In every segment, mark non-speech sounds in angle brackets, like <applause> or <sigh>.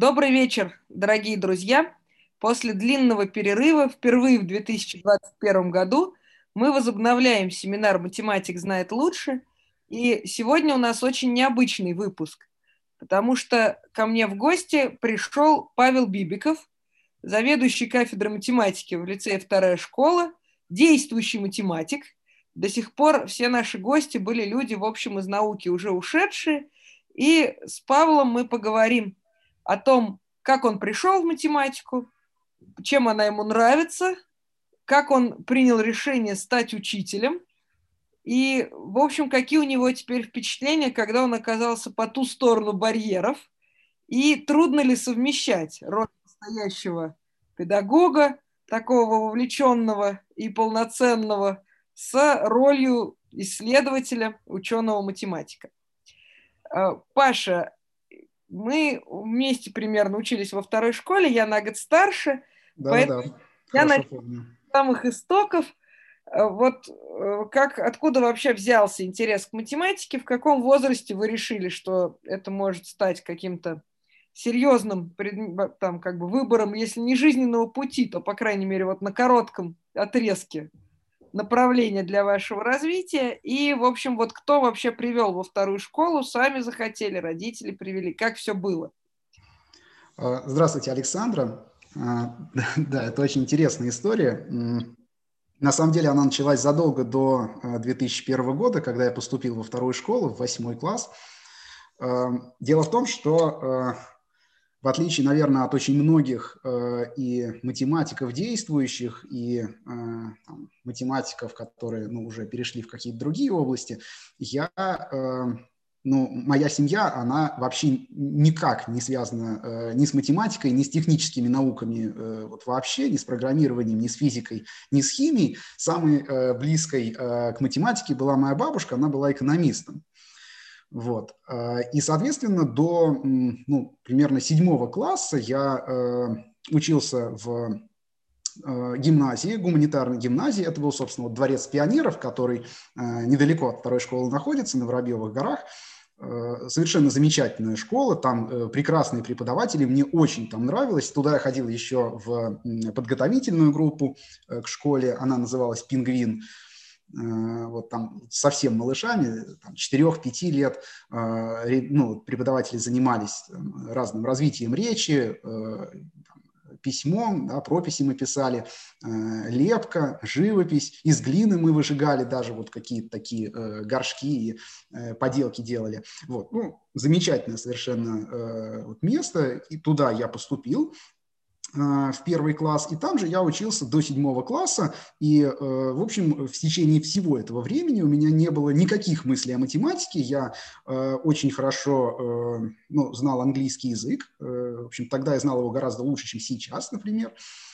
Добрый вечер, дорогие друзья. После длинного перерыва впервые в 2021 году мы возобновляем семинар «Математик знает лучше». И сегодня у нас очень необычный выпуск, потому что ко мне в гости пришел Павел Бибиков, заведующий кафедрой математики в лицее «Вторая школа», действующий математик. До сих пор все наши гости были люди, в общем, из науки уже ушедшие. И с Павлом мы поговорим о том, как он пришел в математику, чем она ему нравится, как он принял решение стать учителем, и, в общем, какие у него теперь впечатления, когда он оказался по ту сторону барьеров, и трудно ли совмещать роль настоящего педагога, такого вовлеченного и полноценного, с ролью исследователя, ученого-математика. А, Паша, мы вместе примерно учились во второй школе, я на год старше, да, поэтому да, я с самых истоков. Э, вот э, как, откуда вообще взялся интерес к математике, в каком возрасте вы решили, что это может стать каким-то серьезным там, как бы выбором, если не жизненного пути, то, по крайней мере, вот на коротком отрезке направление для вашего развития. И, в общем, вот кто вообще привел во вторую школу, сами захотели, родители привели, как все было? А, здравствуйте, Александра. А, <laughs> да, это очень интересная история. На самом деле она началась задолго до 2001 а, года, когда я поступил во вторую школу, в восьмой класс. Дело в том, что в отличие, наверное, от очень многих э, и математиков действующих, и э, там, математиков, которые ну, уже перешли в какие-то другие области, я, э, ну, моя семья, она вообще никак не связана э, ни с математикой, ни с техническими науками, э, вот вообще, ни с программированием, ни с физикой, ни с химией. Самой э, близкой э, к математике была моя бабушка, она была экономистом. Вот. А, и, соответственно, до ну, примерно седьмого класса я э, учился в э, гимназии, гуманитарной гимназии. Это был, собственно, вот дворец пионеров, который э, недалеко от второй школы находится, на Воробьевых горах. Совершенно замечательная школа, там прекрасные преподаватели, мне очень там нравилось. Туда я ходил еще в подготовительную группу к школе, она называлась «Пингвин». Э, вот там совсем малышами, 4-5 лет, э, ну, преподаватели занимались разным развитием речи, э, письмом, да, прописи мы писали, лепка, живопись, из глины мы выжигали даже вот какие-то такие горшки и поделки делали. Вот, ну, замечательное совершенно место, и туда я поступил, в первый класс, и там же я учился до седьмого класса, и, э, в общем, в течение всего этого времени у меня не было никаких мыслей о математике, я э, очень хорошо э, ну, знал английский язык, в общем, тогда я знал его гораздо лучше, чем сейчас, например, Э,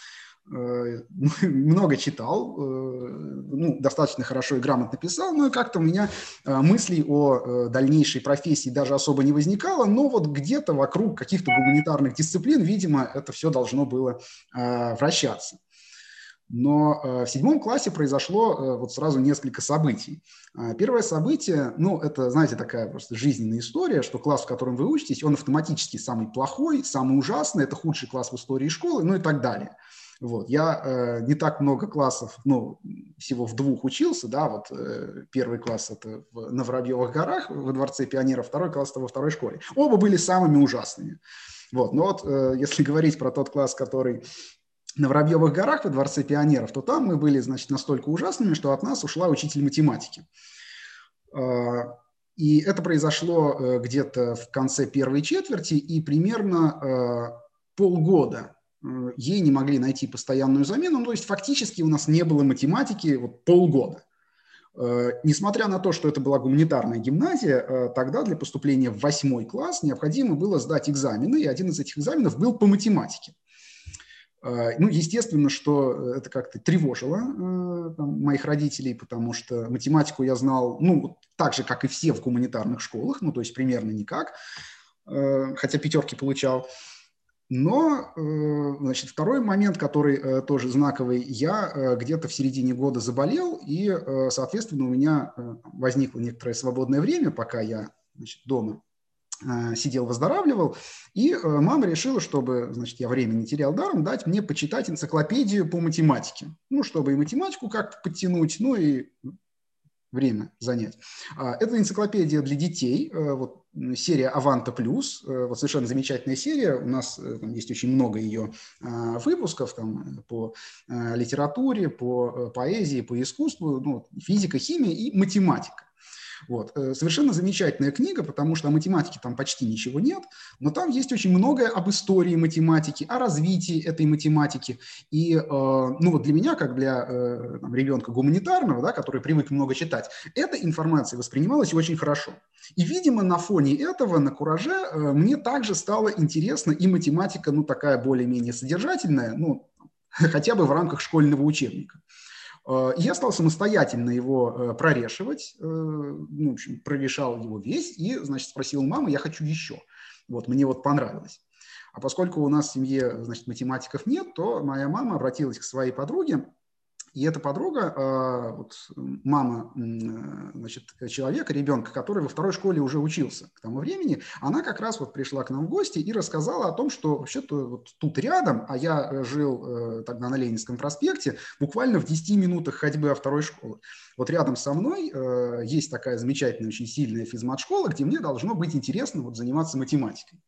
<laughs> много читал, э, ну, достаточно хорошо и грамотно писал, но как-то у меня э, мыслей о дальнейшей профессии даже особо не возникало, но вот где-то вокруг каких-то гуманитарных дисциплин, видимо, это все должно было вращаться. Но в седьмом классе произошло вот сразу несколько событий. Первое событие, ну, это, знаете, такая просто жизненная история, что класс, в котором вы учитесь, он автоматически самый плохой, самый ужасный, это худший класс в истории школы, ну и так далее. Вот. Я э, не так много классов, ну, всего в двух учился, да, вот э, первый класс это в, на Воробьевых горах во Дворце пионеров, второй класс это во второй школе. Оба были самыми ужасными. Вот. Но вот э, если <laughs> говорить про тот класс, который на Воробьевых горах во Дворце пионеров, то там мы были, значит, настолько ужасными, что от нас ушла учитель математики. Э, и это произошло э, где-то в конце первой четверти, и примерно э, полгода ей не могли найти постоянную замену, ну, то есть фактически у нас не было математики вот полгода. Э, несмотря на то, что это была гуманитарная гимназия, э, тогда для поступления в восьмой класс необходимо было сдать экзамены, и один из этих экзаменов был по математике. Ну, естественно, что это как-то тревожило там, моих родителей, потому что математику я знал, ну, так же, как и все в гуманитарных школах, ну, то есть примерно никак, хотя пятерки получал. Но, э, значит, второй момент, который э, тоже знаковый, я э, где-то в середине года заболел, и, соответственно, у меня возникло некоторое свободное время, пока я значит, дома сидел, выздоравливал, и мама решила, чтобы, значит, я время не терял даром, дать мне почитать энциклопедию по математике. Ну, чтобы и математику как-то подтянуть, ну и время занять. А, это энциклопедия для детей, э, вот серия Аванта Плюс, э, вот совершенно замечательная серия, у нас э, там есть очень много ее а, выпусков там, по литературе, по поэзии, по искусству, ну, физика, химия и математика. Вот. Э, совершенно замечательная книга, потому что о математике там почти ничего нет, но там есть очень многое об истории математики, о развитии этой математики. И э, ну вот для меня, как для э, там, ребенка гуманитарного, да, который привык много читать, эта информация воспринималась очень хорошо. И, видимо, на фоне этого, на кураже, мне также стало интересно и математика, ну, такая более-менее содержательная, ну, хотя бы в рамках школьного учебника. Э, я стал самостоятельно его э, прорешивать, э, ну, в общем, прорешал его весь и, значит, спросил маму, я хочу еще. Вот, мне вот понравилось. А поскольку у нас в семье, значит, математиков нет, то моя мама обратилась к своей подруге, и эта подруга, а, вот, мама значит, человека, ребенка, который во второй школе уже учился к тому времени, она как раз вот пришла к нам в гости и рассказала о том, что вообще-то вот тут рядом, а я э, жил э, тогда на Ленинском проспекте, буквально в 10 минутах ходьбы от второй школы. Вот рядом со мной э, есть такая замечательная, очень сильная физмат-школа, где мне должно быть интересно вот заниматься математикой.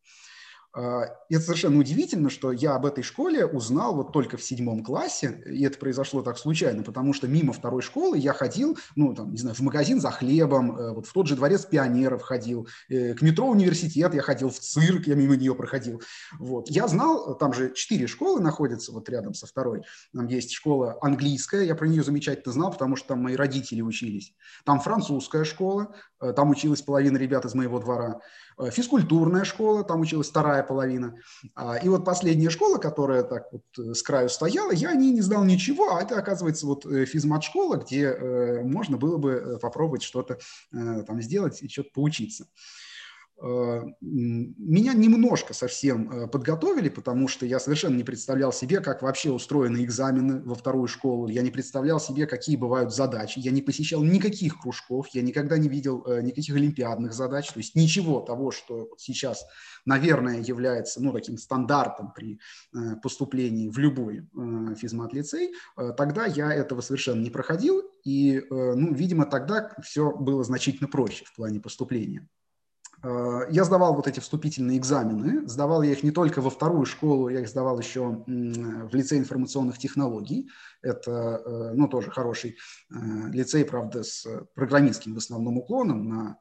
А, это совершенно удивительно, что я об этой школе узнал вот только в седьмом классе, и это произошло так случайно, потому что мимо второй школы я ходил, ну, там, не знаю, в магазин за хлебом, э, вот в тот же дворец пионеров ходил, э, к метро университет я ходил, в цирк я мимо нее проходил. Вот. Я знал, там же четыре школы находятся вот рядом со второй. Там есть школа английская, я про нее замечательно знал, потому что там мои родители учились. Там французская школа, э, там училась половина ребят из моего двора. Э, физкультурная школа, там училась вторая половина. А, и вот последняя школа, которая так вот э, с краю стояла, я о ней не знал ничего, а это, оказывается, вот э, физмат-школа, где можно было бы попробовать что-то там сделать и что-то поучиться. Э, меня немножко совсем э, подготовили, потому что я совершенно не представлял себе, как вообще устроены экзамены во вторую школу. Я не представлял себе, какие бывают задачи. Я не посещал никаких кружков, я никогда не видел э, никаких олимпиадных задач. То есть ничего того, что сейчас, наверное, является ну, таким стандартом при поступлении в любой физмат-лицей, тогда я этого совершенно не проходил. И, ну, видимо, тогда все было значительно проще в плане поступления. Э, я сдавал вот эти вступительные экзамены, сдавал я их не только во вторую школу, я их сдавал еще в лицей информационных технологий. Это, э, ну, тоже хороший э, лицей, правда, с программистским в основном уклоном на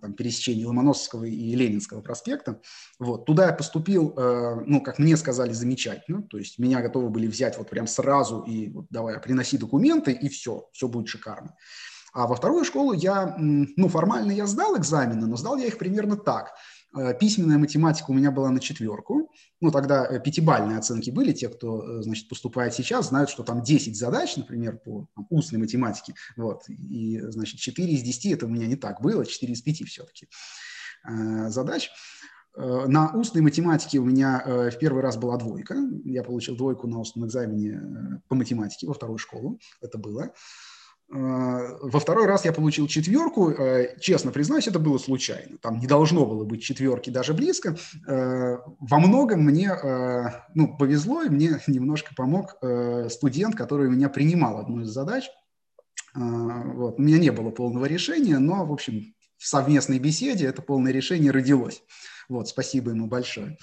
там, пересечении Ломоносовского и Ленинского проспекта. Вот. Туда я поступил, ну, как мне сказали, замечательно. То есть меня готовы были взять вот прям сразу и вот, давай, приноси документы, и все, все будет шикарно. А во вторую школу я, ну, формально я сдал экзамены, но сдал я их примерно так. Э, письменная математика у меня была на четверку. Ну, тогда э, пятибальные оценки были. Те, кто, э, значит, поступает сейчас, знают, что там 10 задач, например, по там, устной математике. Вот. И, значит, 4 из 10 это у меня не так было, 4 из 5 все-таки задач. На устной математике у меня в первый раз была двойка. Я получил двойку на устном экзамене по математике во вторую школу. Это было. Э, во второй раз я получил четверку. Э, честно признаюсь, это было случайно. Там не должно было быть четверки даже близко. Э, во многом мне ну, повезло, и мне <laughs> немножко помог студент, который меня принимал одну из задач. Вот. У меня не было полного решения, но, в общем, в совместной беседе это полное решение родилось. Вот, спасибо ему большое. Э,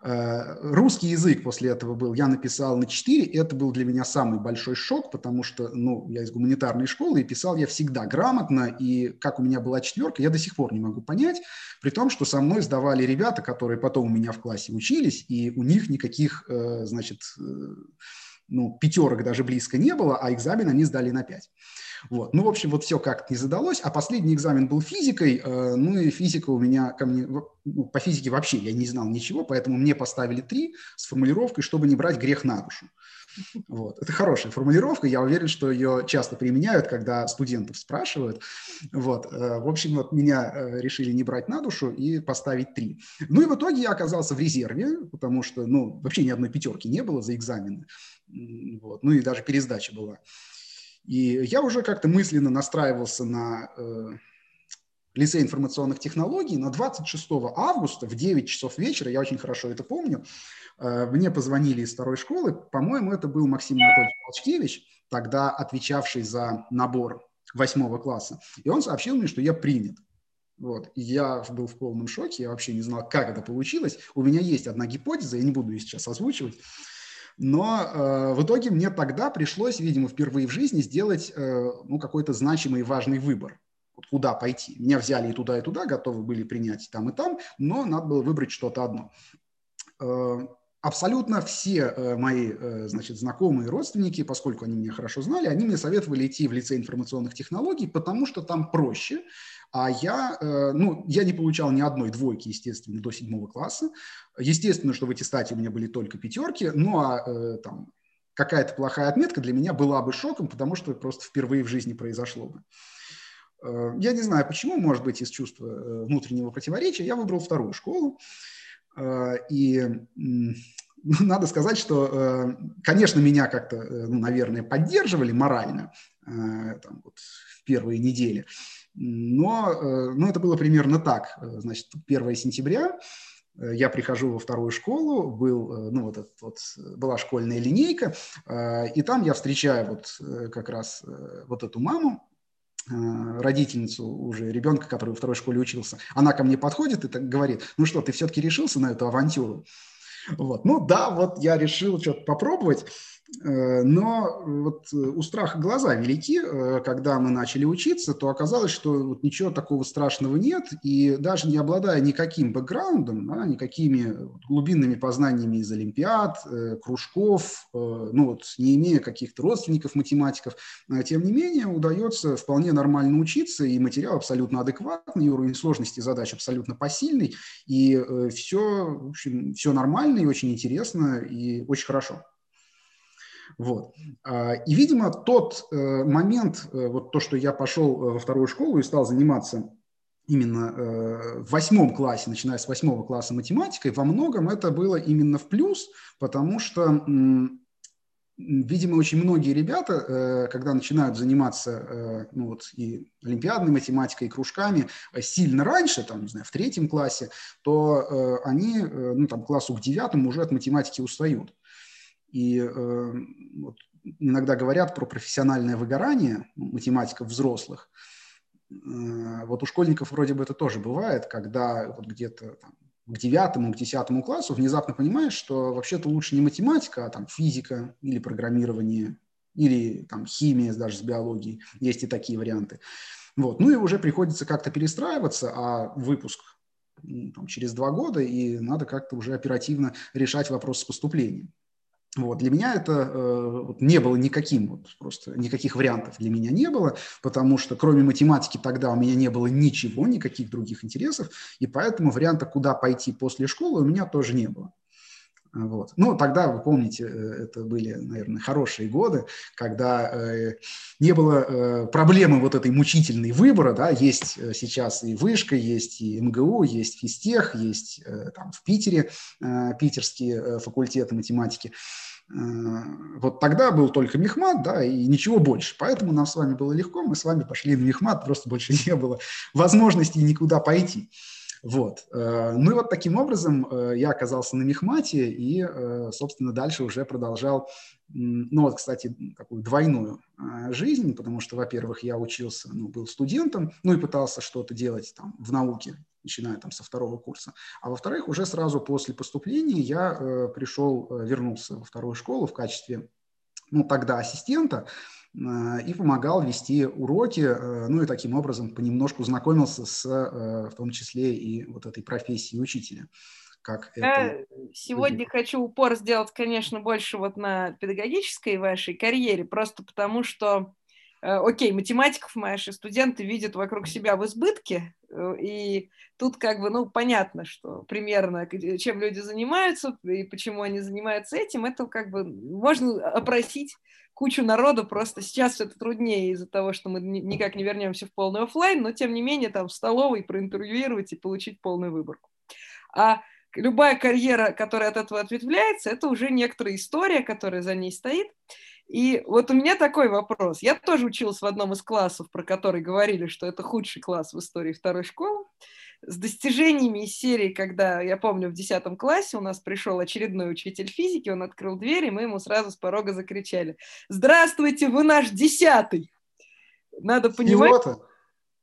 русский язык после этого был, я написал на 4, это был для меня самый большой шок, потому что, ну, я из гуманитарной школы, и писал я всегда грамотно, и как у меня была четверка, я до сих пор не могу понять, при том, что со мной сдавали ребята, которые потом у меня в классе учились, и у них никаких, э, значит, э, ну, пятерок даже близко не было, а экзамен они сдали на 5. Вот. Ну, в общем, вот все как-то не задалось. А последний экзамен был физикой. Э, ну, и физика у меня ко мне... Ну, по физике вообще я не знал ничего, поэтому мне поставили три с формулировкой, чтобы не брать грех на душу. Вот. Это хорошая формулировка, я уверен, что ее часто применяют, когда студентов спрашивают. Вот. Э, в общем, вот меня э, решили не брать на душу и поставить три. Ну и в итоге я оказался в резерве, потому что ну, вообще ни одной пятерки не было за экзамены. Вот. Ну и даже пересдача была. И я уже как-то мысленно настраивался на, э, лицей информационных технологий, на 26 августа в 9 часов вечера, я очень хорошо это помню, э, мне позвонили из второй школы, по-моему, это был Максим Анатольевич Волчкевич, тогда отвечавший за набор восьмого класса, и он сообщил мне, что я принят. Вот. Я был в полном шоке, я вообще не знал, как это получилось. У меня есть одна гипотеза, я не буду ее сейчас озвучивать. Но э, в итоге мне тогда пришлось, видимо, впервые в жизни сделать э, ну, какой-то значимый и важный выбор. Куда пойти. Меня взяли и туда, и туда, готовы были принять там, и там, но надо было выбрать что-то одно. Э, абсолютно все э, мои э, значит, знакомые родственники, поскольку они меня хорошо знали, они мне советовали идти в лицей информационных технологий, потому что там проще, а я, э, ну, я не получал ни одной двойки, естественно, до седьмого класса. Естественно, что в аттестате у меня были только пятерки, ну а там какая-то плохая отметка для меня была бы шоком, потому что просто впервые в жизни произошло бы. Я не знаю почему, может быть, из чувства внутреннего противоречия, я выбрал вторую школу. И <laughs> надо сказать, что, конечно, меня как-то, ну, наверное, поддерживали морально там, вот, в первые недели. Но, э, но это было примерно так. Э, значит, 1 сентября э, я прихожу во вторую школу, был, ну, вот, этот, вот была школьная линейка, и там я встречаю вот как раз вот эту маму, родительницу уже ребенка, который во второй школе учился. Она ко мне подходит и так говорит, ну что, ты все-таки решился на эту авантюру? Вот. Ну да, вот я решил что-то попробовать. Э, но вот э, у страха глаза велики. Э, когда мы начали учиться, то оказалось, что вот ничего такого страшного нет. И даже не обладая никаким бэкграундом, да, никакими глубинными познаниями из олимпиад, кружков, ну вот не имея каких-то родственников математиков, тем не менее удается вполне нормально учиться, и материал абсолютно адекватный, и уровень сложности задач абсолютно посильный, и все, в общем, все нормально и очень интересно, и очень хорошо. Вот. А, и, видимо, тот э, момент, э, вот то, что я пошел э, во вторую школу и стал заниматься именно в восьмом классе, начиная с восьмого класса математикой, во многом это было именно в плюс, потому что видимо, очень многие ребята, когда начинают заниматься ну вот, и олимпиадной математикой, и кружками сильно раньше, там, не знаю, в третьем классе, то они, ну, там, классу к девятому уже от математики устают. И э, вот, иногда говорят про профессиональное выгорание математиков взрослых. Э, вот у школьников вроде бы это тоже бывает, когда вот где-то там, к девятому, к десятому классу внезапно понимаешь, что вообще-то лучше не математика, а там физика или программирование, или там химия даже с биологией. Есть и такие варианты. Вот. Ну и уже приходится как-то перестраиваться, а выпуск там, через два года, и надо как-то уже оперативно решать вопрос с поступлением. Вот. Для меня это э, не было никаким, вот, просто никаких вариантов для меня не было, потому что кроме математики тогда у меня не было ничего, никаких других интересов, и поэтому варианта, куда пойти после школы, у меня тоже не было. Вот. Ну, тогда, вы помните, э, это были, наверное, хорошие годы, когда э, не было э, проблемы вот этой мучительной выбора, да, есть э, сейчас и вышка, есть и МГУ, есть физтех, есть э, там в Питере э, питерские факультеты математики. Вот тогда был только Мехмат, да, и ничего больше. Поэтому нам с вами было легко, мы с вами пошли на Мехмат, просто больше не было возможности никуда пойти. Вот. Э, ну и вот таким образом э, я оказался на Мехмате и, э, собственно, дальше уже продолжал, ну вот, кстати, такую двойную жизнь, потому что, во-первых, я учился, ну, был студентом, ну и пытался что-то делать там в науке, начиная там со второго курса. А во-вторых, уже сразу после поступления я пришел, вернулся во вторую школу в качестве, ну, тогда ассистента, Э, и помогал вести уроки, э, ну и таким образом понемножку знакомился с, э, в том числе и вот этой профессией учителя. Как Я сегодня будет. хочу упор сделать, конечно, больше вот на педагогической вашей карьере, просто потому что, окей, математиков наши студенты видят вокруг себя в избытке, и тут как бы, ну, понятно, что примерно чем люди занимаются и почему они занимаются этим, это как бы можно опросить кучу народу, просто сейчас это труднее из-за того, что мы никак не вернемся в полный офлайн, но тем не менее там в столовой проинтервьюировать и получить полную выборку. А любая карьера, которая от этого ответвляется, это уже некоторая история, которая за ней стоит. И вот у меня такой вопрос. Я тоже училась в одном из классов, про который говорили, что это худший класс в истории второй школы. С достижениями из серии, когда, я помню, в 10 классе у нас пришел очередной учитель физики, он открыл дверь, и мы ему сразу с порога закричали «Здравствуйте, вы наш десятый!» Надо понимать...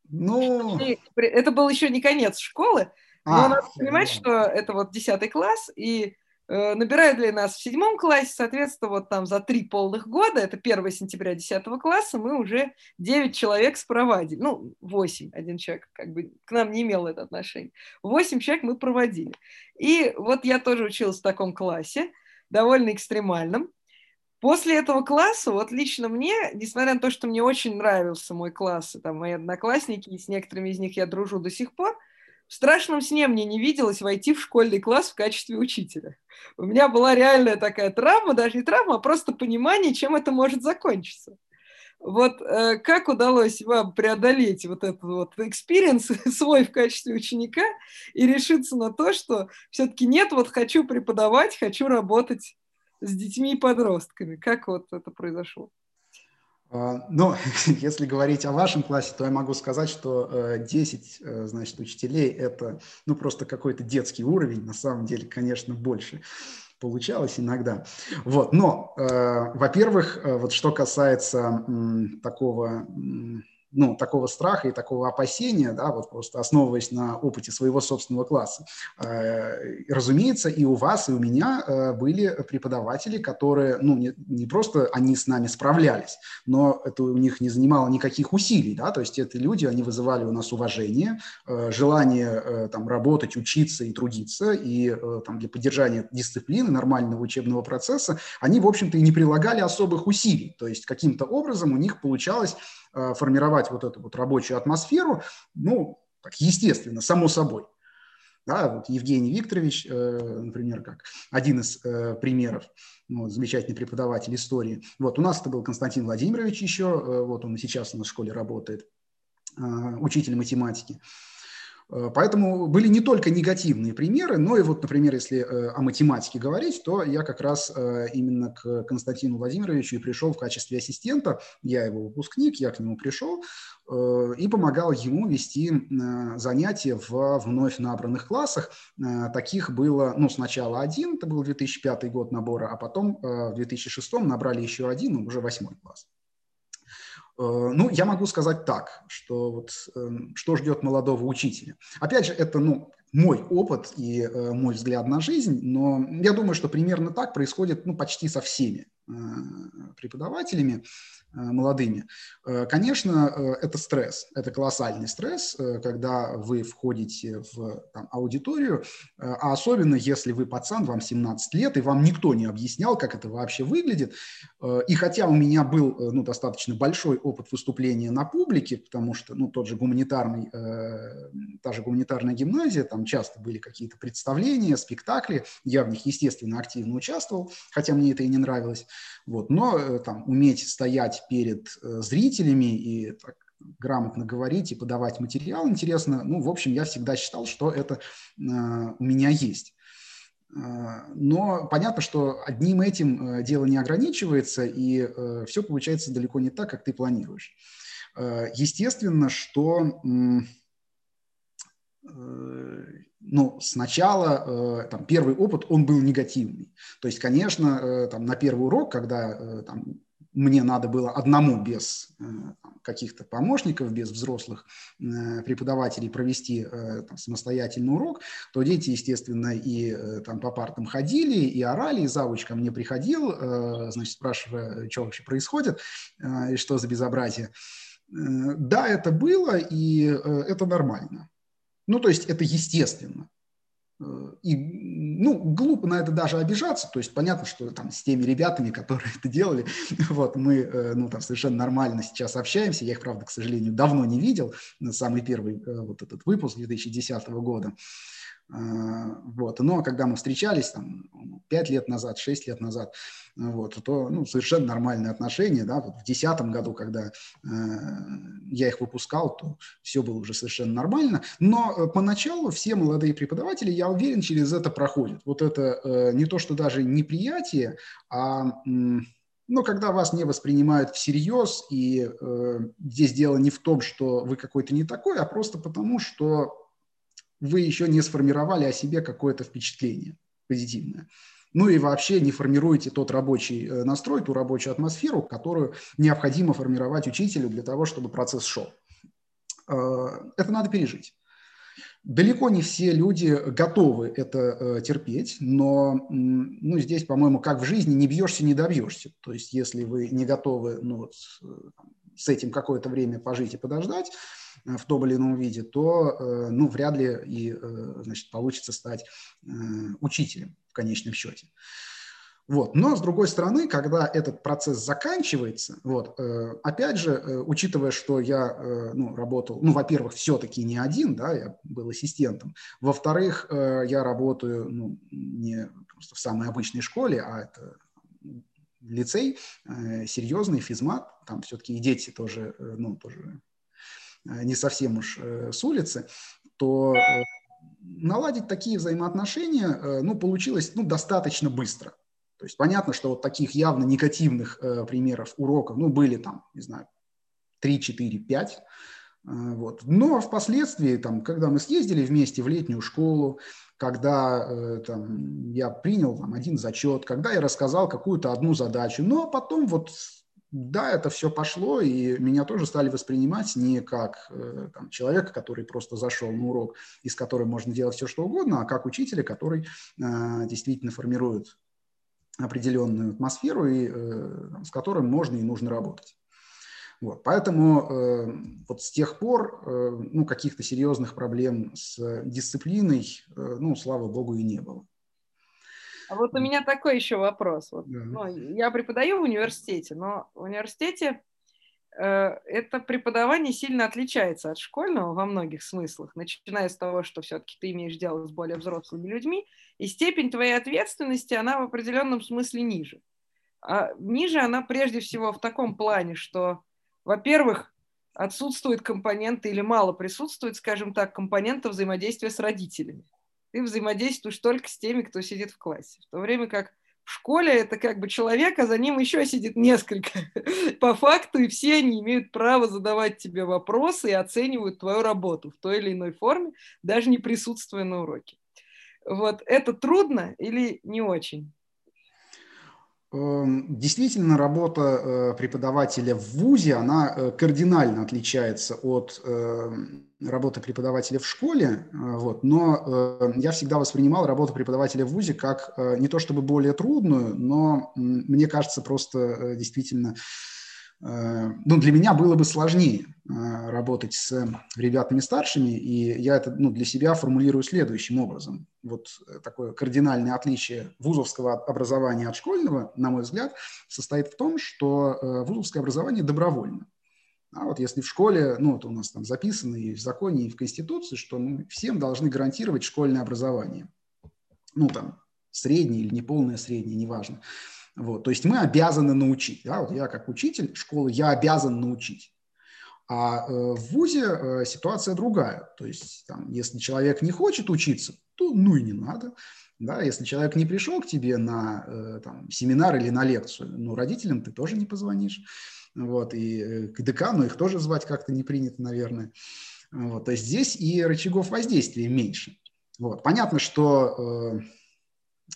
Ну... Это был еще не конец школы, но а, надо понимать, что это вот 10 класс, и набирают для нас в седьмом классе, соответственно, вот там за три полных года, это 1 сентября 10 класса, мы уже 9 человек спровадили. Ну, 8, один человек как бы к нам не имел это отношение. 8 человек мы проводили. И вот я тоже училась в таком классе, довольно экстремальном. После этого класса, вот лично мне, несмотря на то, что мне очень нравился мой класс, и там мои одноклассники, и с некоторыми из них я дружу до сих пор, в страшном сне мне не виделось войти в школьный класс в качестве учителя. У меня была реальная такая травма, даже не травма, а просто понимание, чем это может закончиться. Вот э, как удалось вам преодолеть вот этот вот experience <laughs> свой в качестве ученика и решиться на то, что все-таки нет, вот хочу преподавать, хочу работать с детьми и подростками. Как вот это произошло? А, ну, <laughs> если говорить о вашем классе, то я могу сказать, что 10, э, э, значит, учителей – это, ну, просто какой-то детский уровень, на самом деле, конечно, больше получалось иногда. Вот, но, э, во-первых, вот что касается такого ну, такого страха и такого опасения, да, вот просто основываясь на опыте своего собственного класса. Э, разумеется, и у вас, и у меня э, были преподаватели, которые, ну, не, не просто они с нами справлялись, но это у них не занимало никаких усилий, да, то есть это люди, они вызывали у нас уважение, э, желание там работать, учиться и трудиться, и там для поддержания дисциплины, нормального учебного процесса, они, в общем-то, и не прилагали особых усилий, то есть каким-то образом у них получалось формировать вот эту вот рабочую атмосферу, ну, так естественно, само собой. Да, вот Евгений Викторович, э, например, как один из э, примеров, ну, замечательный преподаватель истории. Вот у нас это был Константин Владимирович еще, вот он сейчас у нас в школе работает, учитель математики. Э, поэтому были не только негативные примеры, но и вот, например, если э, о математике говорить, то я как раз э, именно к Константину Владимировичу и пришел в качестве ассистента. Я его выпускник, я к нему пришел и помогал ему вести занятия в вновь набранных классах. Таких было, ну, сначала один, это был 2005 год набора, а потом в 2006 набрали еще один, уже восьмой класс. Э, ну, я могу сказать так, что вот эм, что ждет молодого учителя. Опять же, это ну, мой опыт и э, мой взгляд на жизнь, но я думаю, что примерно так происходит ну, почти со всеми э, преподавателями. Э, молодыми. Э, конечно, э, это стресс, это колоссальный стресс, когда вы входите в там, аудиторию, а особенно если вы пацан, вам 17 лет, и вам никто не объяснял, как это вообще выглядит. И хотя у меня был ну, достаточно большой опыт выступления на публике, потому что ну, тот же гуманитарный, та же гуманитарная гимназия, там часто были какие-то представления, спектакли, я в них, естественно, активно участвовал, хотя мне это и не нравилось. Вот. Но там уметь стоять перед э, зрителями и так, грамотно говорить и подавать материал интересно, ну, в общем, я всегда считал, что это э, у меня есть. Э, но понятно, что одним этим дело не ограничивается, и все получается далеко не так, как ты планируешь. Естественно, что ну, сначала там, первый опыт, он был негативный. То есть, конечно, там, на первый урок, когда там, мне надо было одному без э, каких-то помощников, без взрослых э, преподавателей провести э, там, самостоятельный урок, то дети, естественно, и там по партам ходили, и орали, и завуч ко мне приходил, значит, спрашивая, что вообще происходит, и что за безобразие. Да, это было, и это нормально. Ну, то есть это естественно. И, ну, глупо на это даже обижаться, то есть понятно, что там с теми ребятами, которые это делали, <laughs> вот, мы, э, ну, там совершенно нормально сейчас общаемся, я их, правда, к сожалению, давно не видел, самый первый э, вот этот выпуск 2010 года, вот. Но когда мы встречались там 5 лет назад, 6 лет назад, вот, то ну, совершенно нормальные отношения. Да? Вот в 2010 году, когда э, я их выпускал, то все было уже совершенно нормально. Но э, поначалу все молодые преподаватели, я уверен, через это проходят. Вот это э, не то, что даже неприятие, а но когда вас не воспринимают всерьез, и э, здесь дело не в том, что вы какой-то не такой, а просто потому, что вы еще не сформировали о себе какое-то впечатление позитивное. Ну и вообще не формируете тот рабочий э, настрой, ту рабочую атмосферу, которую необходимо формировать учителю для того, чтобы процесс шел. Э, это надо пережить. Далеко не все люди готовы это э, терпеть, но ну, здесь, по-моему, как в жизни, не бьешься, не добьешься. То есть если вы не готовы ну, вот, э, с этим какое-то время пожить и подождать в том или ином виде, то э, ну, вряд ли и, э, значит, получится стать э, учителем в конечном счете. Вот. Но, с другой стороны, когда этот процесс заканчивается, вот, опять же, учитывая, что я ну, работал, ну, во-первых, все-таки не один, да, я был ассистентом, во-вторых, я работаю ну, не просто в самой обычной школе, а это лицей, э, серьезный физмат, там все-таки и дети тоже, ну, тоже не совсем уж э, с улицы, то э, наладить такие взаимоотношения, э, ну, получилось, ну, достаточно быстро – то есть понятно, что вот таких явно негативных э, примеров уроков, ну, были там, не знаю, 3, 4, 5. вот. Но впоследствии, там, когда мы съездили вместе в летнюю школу, когда э, там, я принял там, один зачет, когда я рассказал какую-то одну задачу, но потом вот да, это все пошло, и меня тоже стали воспринимать не как э, там, человека, который просто зашел на урок, из которого можно делать все, что угодно, а как учителя, который э, действительно формирует определенную атмосферу, и, э, с которой можно и нужно работать. Вот, поэтому э, вот с тех пор э, ну, каких-то серьезных проблем с дисциплиной, э, ну, слава богу, и не было. А вот у меня такой еще вопрос. Вот, да. ну, я преподаю в университете, но в университете Э, это преподавание сильно отличается от школьного во многих смыслах, начиная с того, что все-таки ты имеешь дело с более взрослыми людьми, и степень твоей ответственности, она в определенном смысле ниже. А ниже она прежде всего в таком плане, что, во-первых, отсутствуют компоненты или мало присутствует, скажем так, компонента взаимодействия с родителями. Ты взаимодействуешь только с теми, кто сидит в классе. В то время как в школе это как бы человек, а за ним еще сидит несколько <laughs> по факту, и все они имеют право задавать тебе вопросы и оценивают твою работу в той или иной форме, даже не присутствуя на уроке. Вот это трудно или не очень? Эм, действительно, работа э, преподавателя в ВУЗе, она э, кардинально отличается от эм, работы преподавателя в школе, э, вот, но я всегда воспринимал работу преподавателя в ВУЗе как не то чтобы более трудную, но мне кажется просто действительно Э, ну, для меня было бы сложнее э, работать с ребятами старшими, и я это ну, для себя формулирую следующим образом. Вот такое кардинальное отличие вузовского образования от школьного, на мой взгляд, состоит в том, что э, вузовское образование добровольно. А вот если в школе, ну, вот у нас там записано и в законе, и в Конституции, что мы всем должны гарантировать школьное образование. Ну, там, среднее или неполное среднее, неважно. Вот, то есть мы обязаны научить. Да? Вот я как учитель школы, я обязан научить. А э, в ВУЗе э, ситуация другая. То есть там, если человек не хочет учиться, то ну и не надо. Да? Если человек не пришел к тебе на э, там, семинар или на лекцию, ну родителям ты тоже не позвонишь. Вот, и к декану их тоже звать как-то не принято, наверное. Вот, то есть здесь и рычагов воздействия меньше. Вот. Понятно, что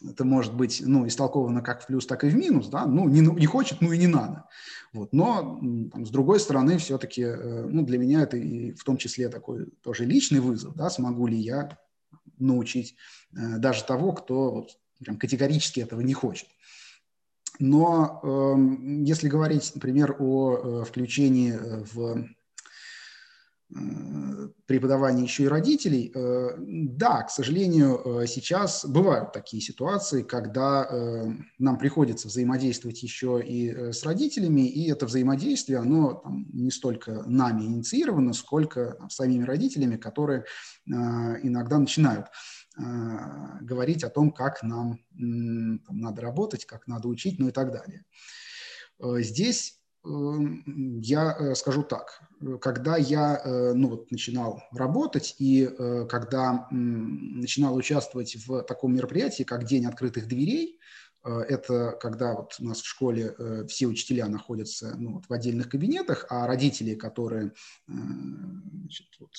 это может быть ну, истолковано как в плюс, так и в минус, да, ну, не, не хочет, ну и не надо. Вот. Но, там, с другой стороны, все-таки, э, ну, для меня это и в том числе такой тоже личный вызов, да, смогу ли я научить э, даже того, кто вот, прям категорически этого не хочет. Но э, если говорить, например, о э, включении в преподавания еще и родителей. Э, да, к сожалению, э, сейчас бывают такие ситуации, когда э, нам приходится взаимодействовать еще и с родителями, и это взаимодействие, оно там, не столько нами инициировано, сколько самими родителями, которые иногда начинают говорить о том, как нам там, надо работать, как надо учить, ну и так далее. Здесь я э, скажу так, когда я э, ну, вот, начинал работать и э, когда начинал участвовать в таком мероприятии, как День открытых дверей, Это когда вот у нас в школе все учителя находятся ну, вот в отдельных кабинетах, а родители, которые значит, вот,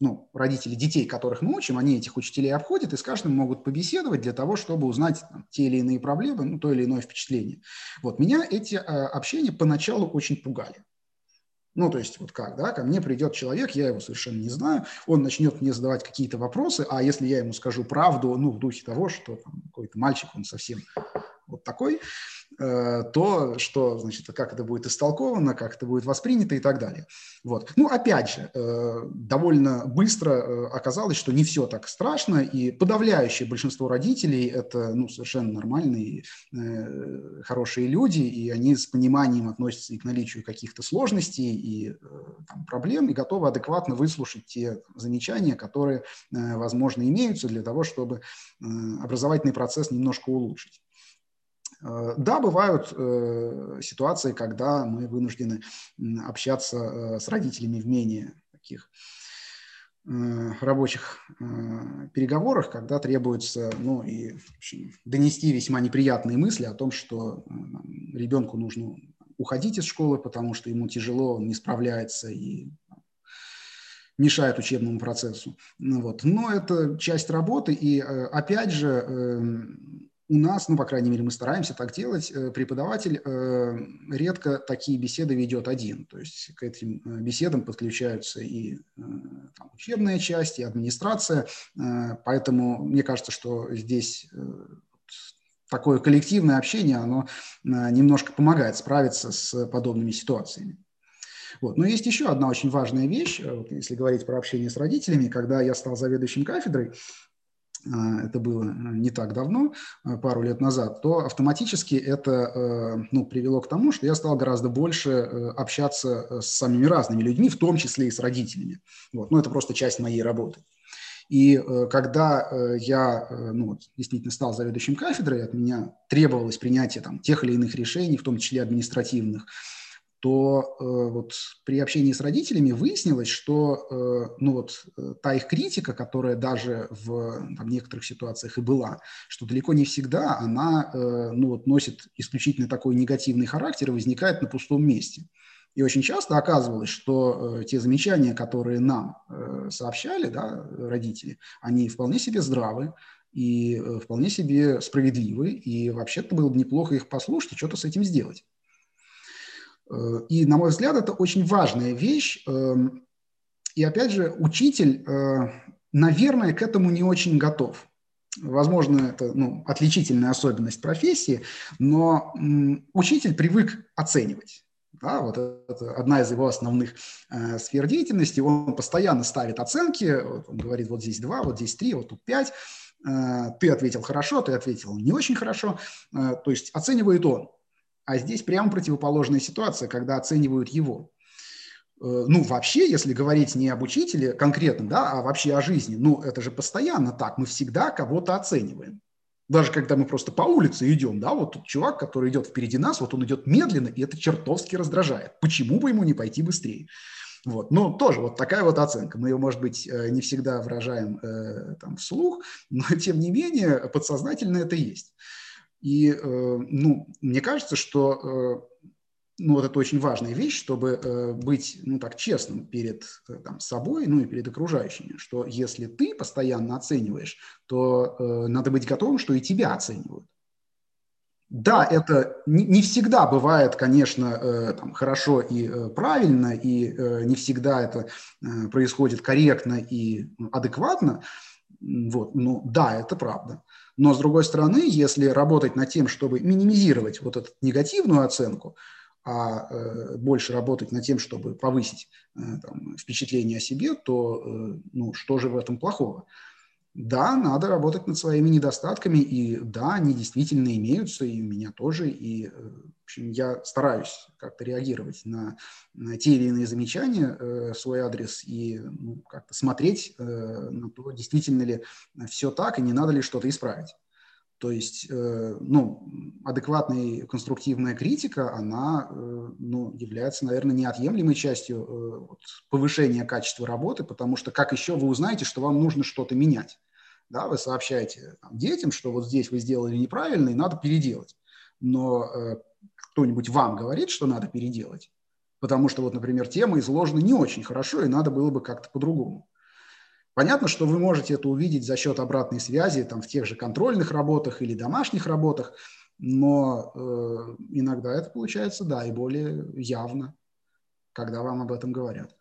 ну, родители детей, которых мы учим, они этих учителей обходят и с каждым могут побеседовать для того, чтобы узнать там, те или иные проблемы, ну, то или иное впечатление. Вот, меня эти э, общения поначалу очень пугали. Ну, то есть вот как, да, ко мне придет человек, я его совершенно не знаю, он начнет мне задавать какие-то вопросы, а если я ему скажу правду, ну, в духе того, что там, какой-то мальчик, он совсем вот такой, Э, то, что, значит, как это будет истолковано, как это будет воспринято и так далее. Вот. Ну, опять же, э, довольно быстро э, оказалось, что не все так страшно, и подавляющее большинство родителей – это ну, совершенно нормальные, хорошие люди, и они с пониманием относятся и к наличию каких-то сложностей и там, проблем, и готовы адекватно выслушать те замечания, которые, возможно, имеются для того, чтобы образовательный процесс немножко улучшить. Э, да, бывают э, ситуации, когда мы вынуждены общаться э, с родителями в менее таких рабочих переговорах, когда требуется ну, и, общем, донести весьма неприятные мысли о том, что ребенку нужно уходить из школы, потому что ему тяжело, он не справляется и мешает учебному процессу. Ну вот. Но это часть работы, и опять же эм, у нас, ну, по крайней мере, мы стараемся так делать, э, преподаватель э, редко такие беседы ведет один. То есть к этим э, беседам подключаются и там, учебная часть, и администрация. Поэтому мне кажется, что здесь такое коллективное общение, оно немножко помогает справиться с подобными ситуациями. Вот. Но есть еще одна очень важная вещь, если говорить про общение с родителями. Когда я стал заведующим кафедрой, это было э, не так давно, а, пару лет назад, то автоматически это э, ну, привело к тому, что я стал гораздо больше э, общаться с самыми разными людьми, в том числе и с родителями. Вот. Ну, это просто часть моей работы. И когда я ну, действительно стал заведующим кафедрой, от меня требовалось принятие там, тех или иных решений, в том числе административных, то э, вот при общении с родителями выяснилось, что э, ну вот э, та их критика, которая даже в там, некоторых ситуациях и была, что далеко не всегда она э, ну вот носит исключительно такой негативный характер и возникает на пустом месте. И очень часто оказывалось, что э, те замечания, которые нам э, сообщали да, родители, они вполне себе здравы, и э, вполне себе справедливы, и вообще-то было бы неплохо их послушать и что-то с этим сделать. Э, и, на мой взгляд, это очень важная вещь. Эм, и, опять же, учитель, э, наверное, к этому не очень готов. Возможно, это ну, отличительная особенность профессии, но учитель привык оценивать. Да, вот это одна из его основных э, сфер деятельности. Он постоянно ставит оценки. Вот он говорит, вот здесь два, вот здесь три, вот тут пять. Э, ты ответил хорошо, ты ответил не очень хорошо. Э, то есть оценивает он. А здесь прямо противоположная ситуация, когда оценивают его. Э, ну, вообще, если говорить не об учителе конкретно, да, а вообще о жизни, ну, это же постоянно так. Мы всегда кого-то оцениваем. Даже когда мы просто по улице идем, да, вот тут чувак, который идет впереди нас, вот он идет медленно, и это чертовски раздражает. Почему бы ему не пойти быстрее? Вот. Ну, тоже вот такая вот оценка. Мы ее, может быть, э, не всегда выражаем э, там вслух, но <laughs> тем не менее подсознательно это есть. И, э, ну, мне кажется, что э, ну, вот это очень важная вещь, чтобы э, быть, ну, так, честным перед там, собой, ну, и перед окружающими, что если ты постоянно оцениваешь, то надо быть готовым, что и тебя оценивают. Да, это не, всегда бывает, конечно, там, хорошо и правильно, и не всегда это происходит корректно и адекватно, вот, ну, да, это правда. Но, с другой стороны, если работать над тем, чтобы минимизировать вот эту негативную оценку, а э, больше работать над тем, чтобы повысить э, там, впечатление о себе, то э, ну, что же в этом плохого? Да, надо работать над своими недостатками, и да, они действительно имеются, и у меня тоже, и э, в общем, я стараюсь как-то реагировать на, на те или иные замечания э, свой адрес и ну, как-то смотреть э, на то, действительно ли все так, и не надо ли что-то исправить. То есть, э, ну, адекватная конструктивная критика, она, э, ну, является, наверное, неотъемлемой частью э, повышения качества работы, потому что как еще вы узнаете, что вам нужно что-то менять? Да, вы сообщаете детям, что вот здесь вы сделали неправильно и надо переделать. Но кто-нибудь вам говорит, что надо переделать, потому что вот, например, тема изложена не очень хорошо и надо было бы как-то по-другому. Понятно, что вы можете это увидеть за счет обратной связи там, в тех же контрольных работах или домашних работах, но э, иногда это получается, да, и более явно, когда вам об этом говорят.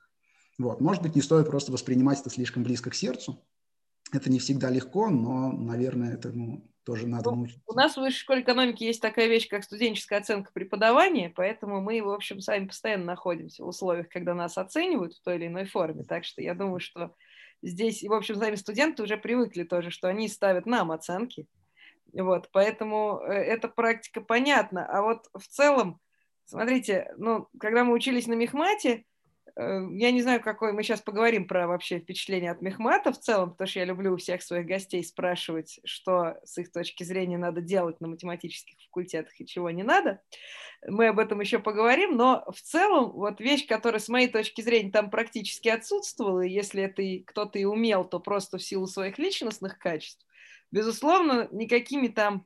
Вот. Может быть, не стоит просто воспринимать это слишком близко к сердцу. Это не всегда легко, но, наверное, это ну, тоже надо ну, научиться. У нас в высшей школе экономики есть такая вещь, как студенческая оценка преподавания, поэтому мы, в общем, сами постоянно находимся в условиях, когда нас оценивают в той или иной форме. Так что я думаю, что здесь, в общем, сами студенты уже привыкли тоже, что они ставят нам оценки. Вот, поэтому э, эта практика понятна. А вот в целом, смотрите, ну, когда мы учились на мехмате, я не знаю, какой мы сейчас поговорим про вообще впечатление от мехмата в целом, потому что я люблю у всех своих гостей спрашивать, что с их точки зрения надо делать на математических факультетах и чего не надо. Мы об этом еще поговорим, но в целом вот вещь, которая с моей точки зрения там практически отсутствовала, если это кто-то и умел, то просто в силу своих личностных качеств, безусловно, никакими там,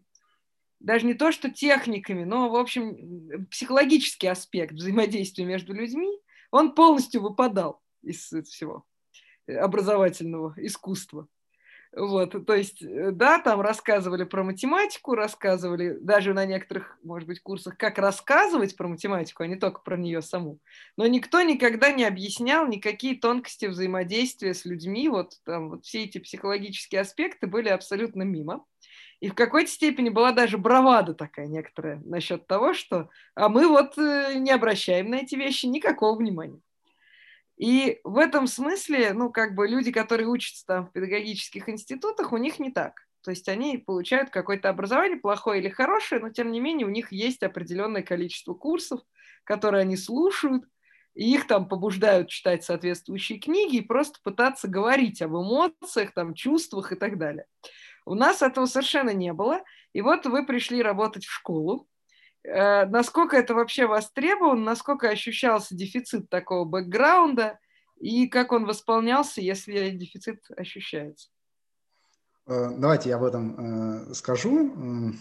даже не то что техниками, но, в общем, психологический аспект взаимодействия между людьми, он полностью выпадал из всего образовательного искусства. Вот, то есть, э, да, там рассказывали про математику, рассказывали даже на некоторых, может быть, курсах, как рассказывать про математику, а не только про нее саму. Но никто никогда не объяснял никакие тонкости взаимодействия с людьми. Вот там вот все эти психологические аспекты были абсолютно мимо. И в какой-то степени была даже бравада такая некоторая насчет того, что а мы вот э, не обращаем на эти вещи никакого внимания. И в этом смысле, ну, как бы люди, которые учатся там в педагогических институтах, у них не так. То есть они получают какое-то образование, плохое или хорошее, но тем не менее у них есть определенное количество курсов, которые они слушают, и их там побуждают читать соответствующие книги и просто пытаться говорить об эмоциях, там, чувствах и так далее. У нас этого совершенно не было. И вот вы пришли работать в школу, Э, насколько это вообще востребовано, насколько ощущался дефицит такого бэкграунда и как он восполнялся, если дефицит ощущается? Э, давайте я об этом э, скажу.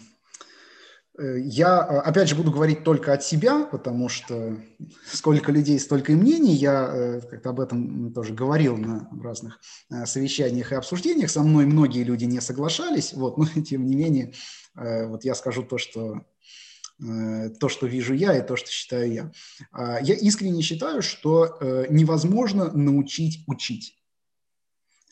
Я, опять же, буду говорить только от себя, потому что сколько людей, столько и мнений. Я как-то об этом тоже говорил на разных совещаниях и обсуждениях. Со мной многие люди не соглашались, вот, но <laughs> тем не менее, вот я скажу то, что Э, то, что вижу я, и то, что считаю я. А, я искренне считаю, что э, невозможно научить учить.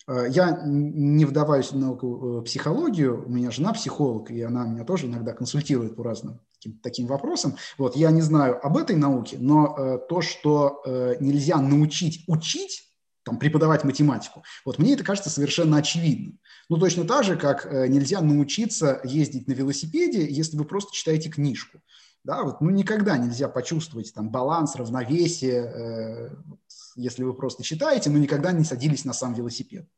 А, я не вдаваюсь в науку э, психологию, у меня жена психолог, и она меня тоже иногда консультирует по разным таким, таким вопросам. Вот, я не знаю об этой науке, но то, что нельзя научить учить, там, преподавать математику. Вот мне это кажется совершенно очевидным. Ну, точно так же, как э, нельзя научиться ездить на велосипеде, если вы просто читаете книжку. Да, вот, ну, никогда нельзя почувствовать там баланс, равновесие, э, если вы просто читаете, но никогда не садились на сам велосипед.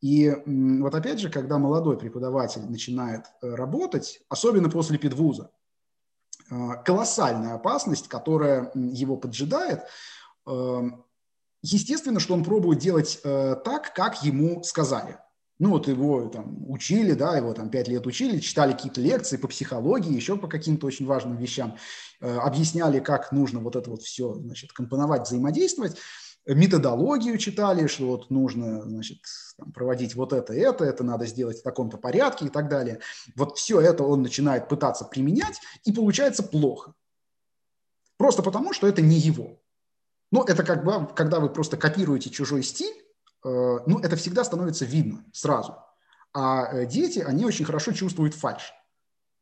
И вот опять же, когда молодой преподаватель начинает э, работать, особенно после педвуза, э, колоссальная опасность, которая его поджидает, Естественно, что он пробует делать э, так, как ему сказали. Ну вот его там учили, да, его там пять лет учили, читали какие-то лекции по психологии, еще по каким-то очень важным вещам, объясняли, как нужно вот это вот все, значит, компоновать, взаимодействовать, методологию читали, что вот нужно, значит, там, проводить вот это, это, это надо сделать в таком-то порядке и так далее. Вот все это он начинает пытаться применять, и получается плохо. Просто потому, что это не его. Ну, это как бы, когда вы просто копируете чужой стиль, э, ну, это всегда становится видно сразу. А э, дети, они очень хорошо чувствуют фальш.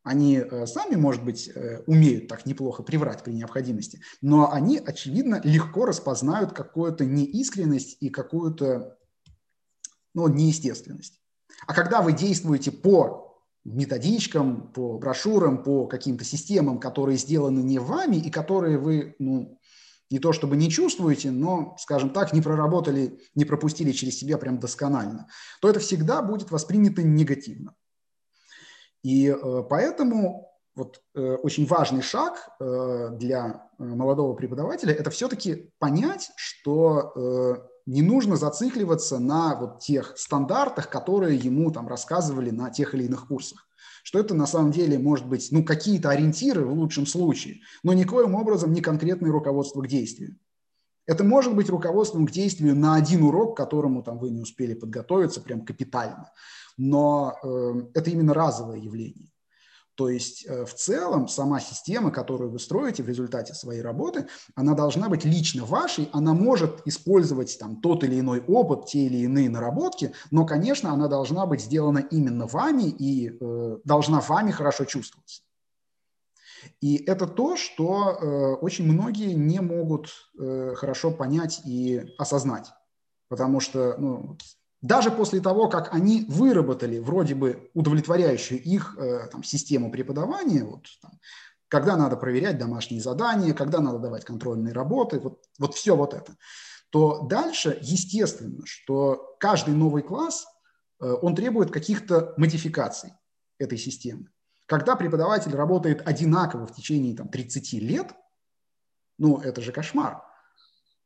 Они э, сами, может быть, умеют так неплохо приврать при необходимости, но они, очевидно, легко распознают какую-то неискренность и какую-то ну, неестественность. А когда вы действуете по методичкам, по брошюрам, по каким-то системам, которые сделаны не вами и которые вы ну, не то чтобы не чувствуете, но, скажем так, не проработали, не пропустили через себя прям досконально, то это всегда будет воспринято негативно. И э, поэтому вот э, очень важный шаг э, для молодого преподавателя – это все-таки понять, что не нужно зацикливаться на вот тех стандартах, которые ему там рассказывали на тех или иных курсах. Что это на самом деле может быть ну, какие-то ориентиры в лучшем случае, но никоим образом не конкретное руководство к действию. Это может быть руководством к действию на один урок, к которому там, вы не успели подготовиться прям капитально. Но э, это именно разовое явление. То есть э, в целом сама система, которую вы строите в результате своей работы, она должна быть лично вашей, она может использовать там тот или иной опыт, те или иные наработки, но, конечно, она должна быть сделана именно вами и э, должна вами хорошо чувствоваться. И это то, что э, очень многие не могут э, хорошо понять и осознать. Потому что ну, даже после того, как они выработали вроде бы удовлетворяющую их э, там, систему преподавания, вот, там, когда надо проверять домашние задания, когда надо давать контрольные работы, вот, вот все вот это, то дальше естественно, что каждый новый класс, э, он требует каких-то модификаций этой системы. Когда преподаватель работает одинаково в течение там, 30 лет, ну, это же кошмар.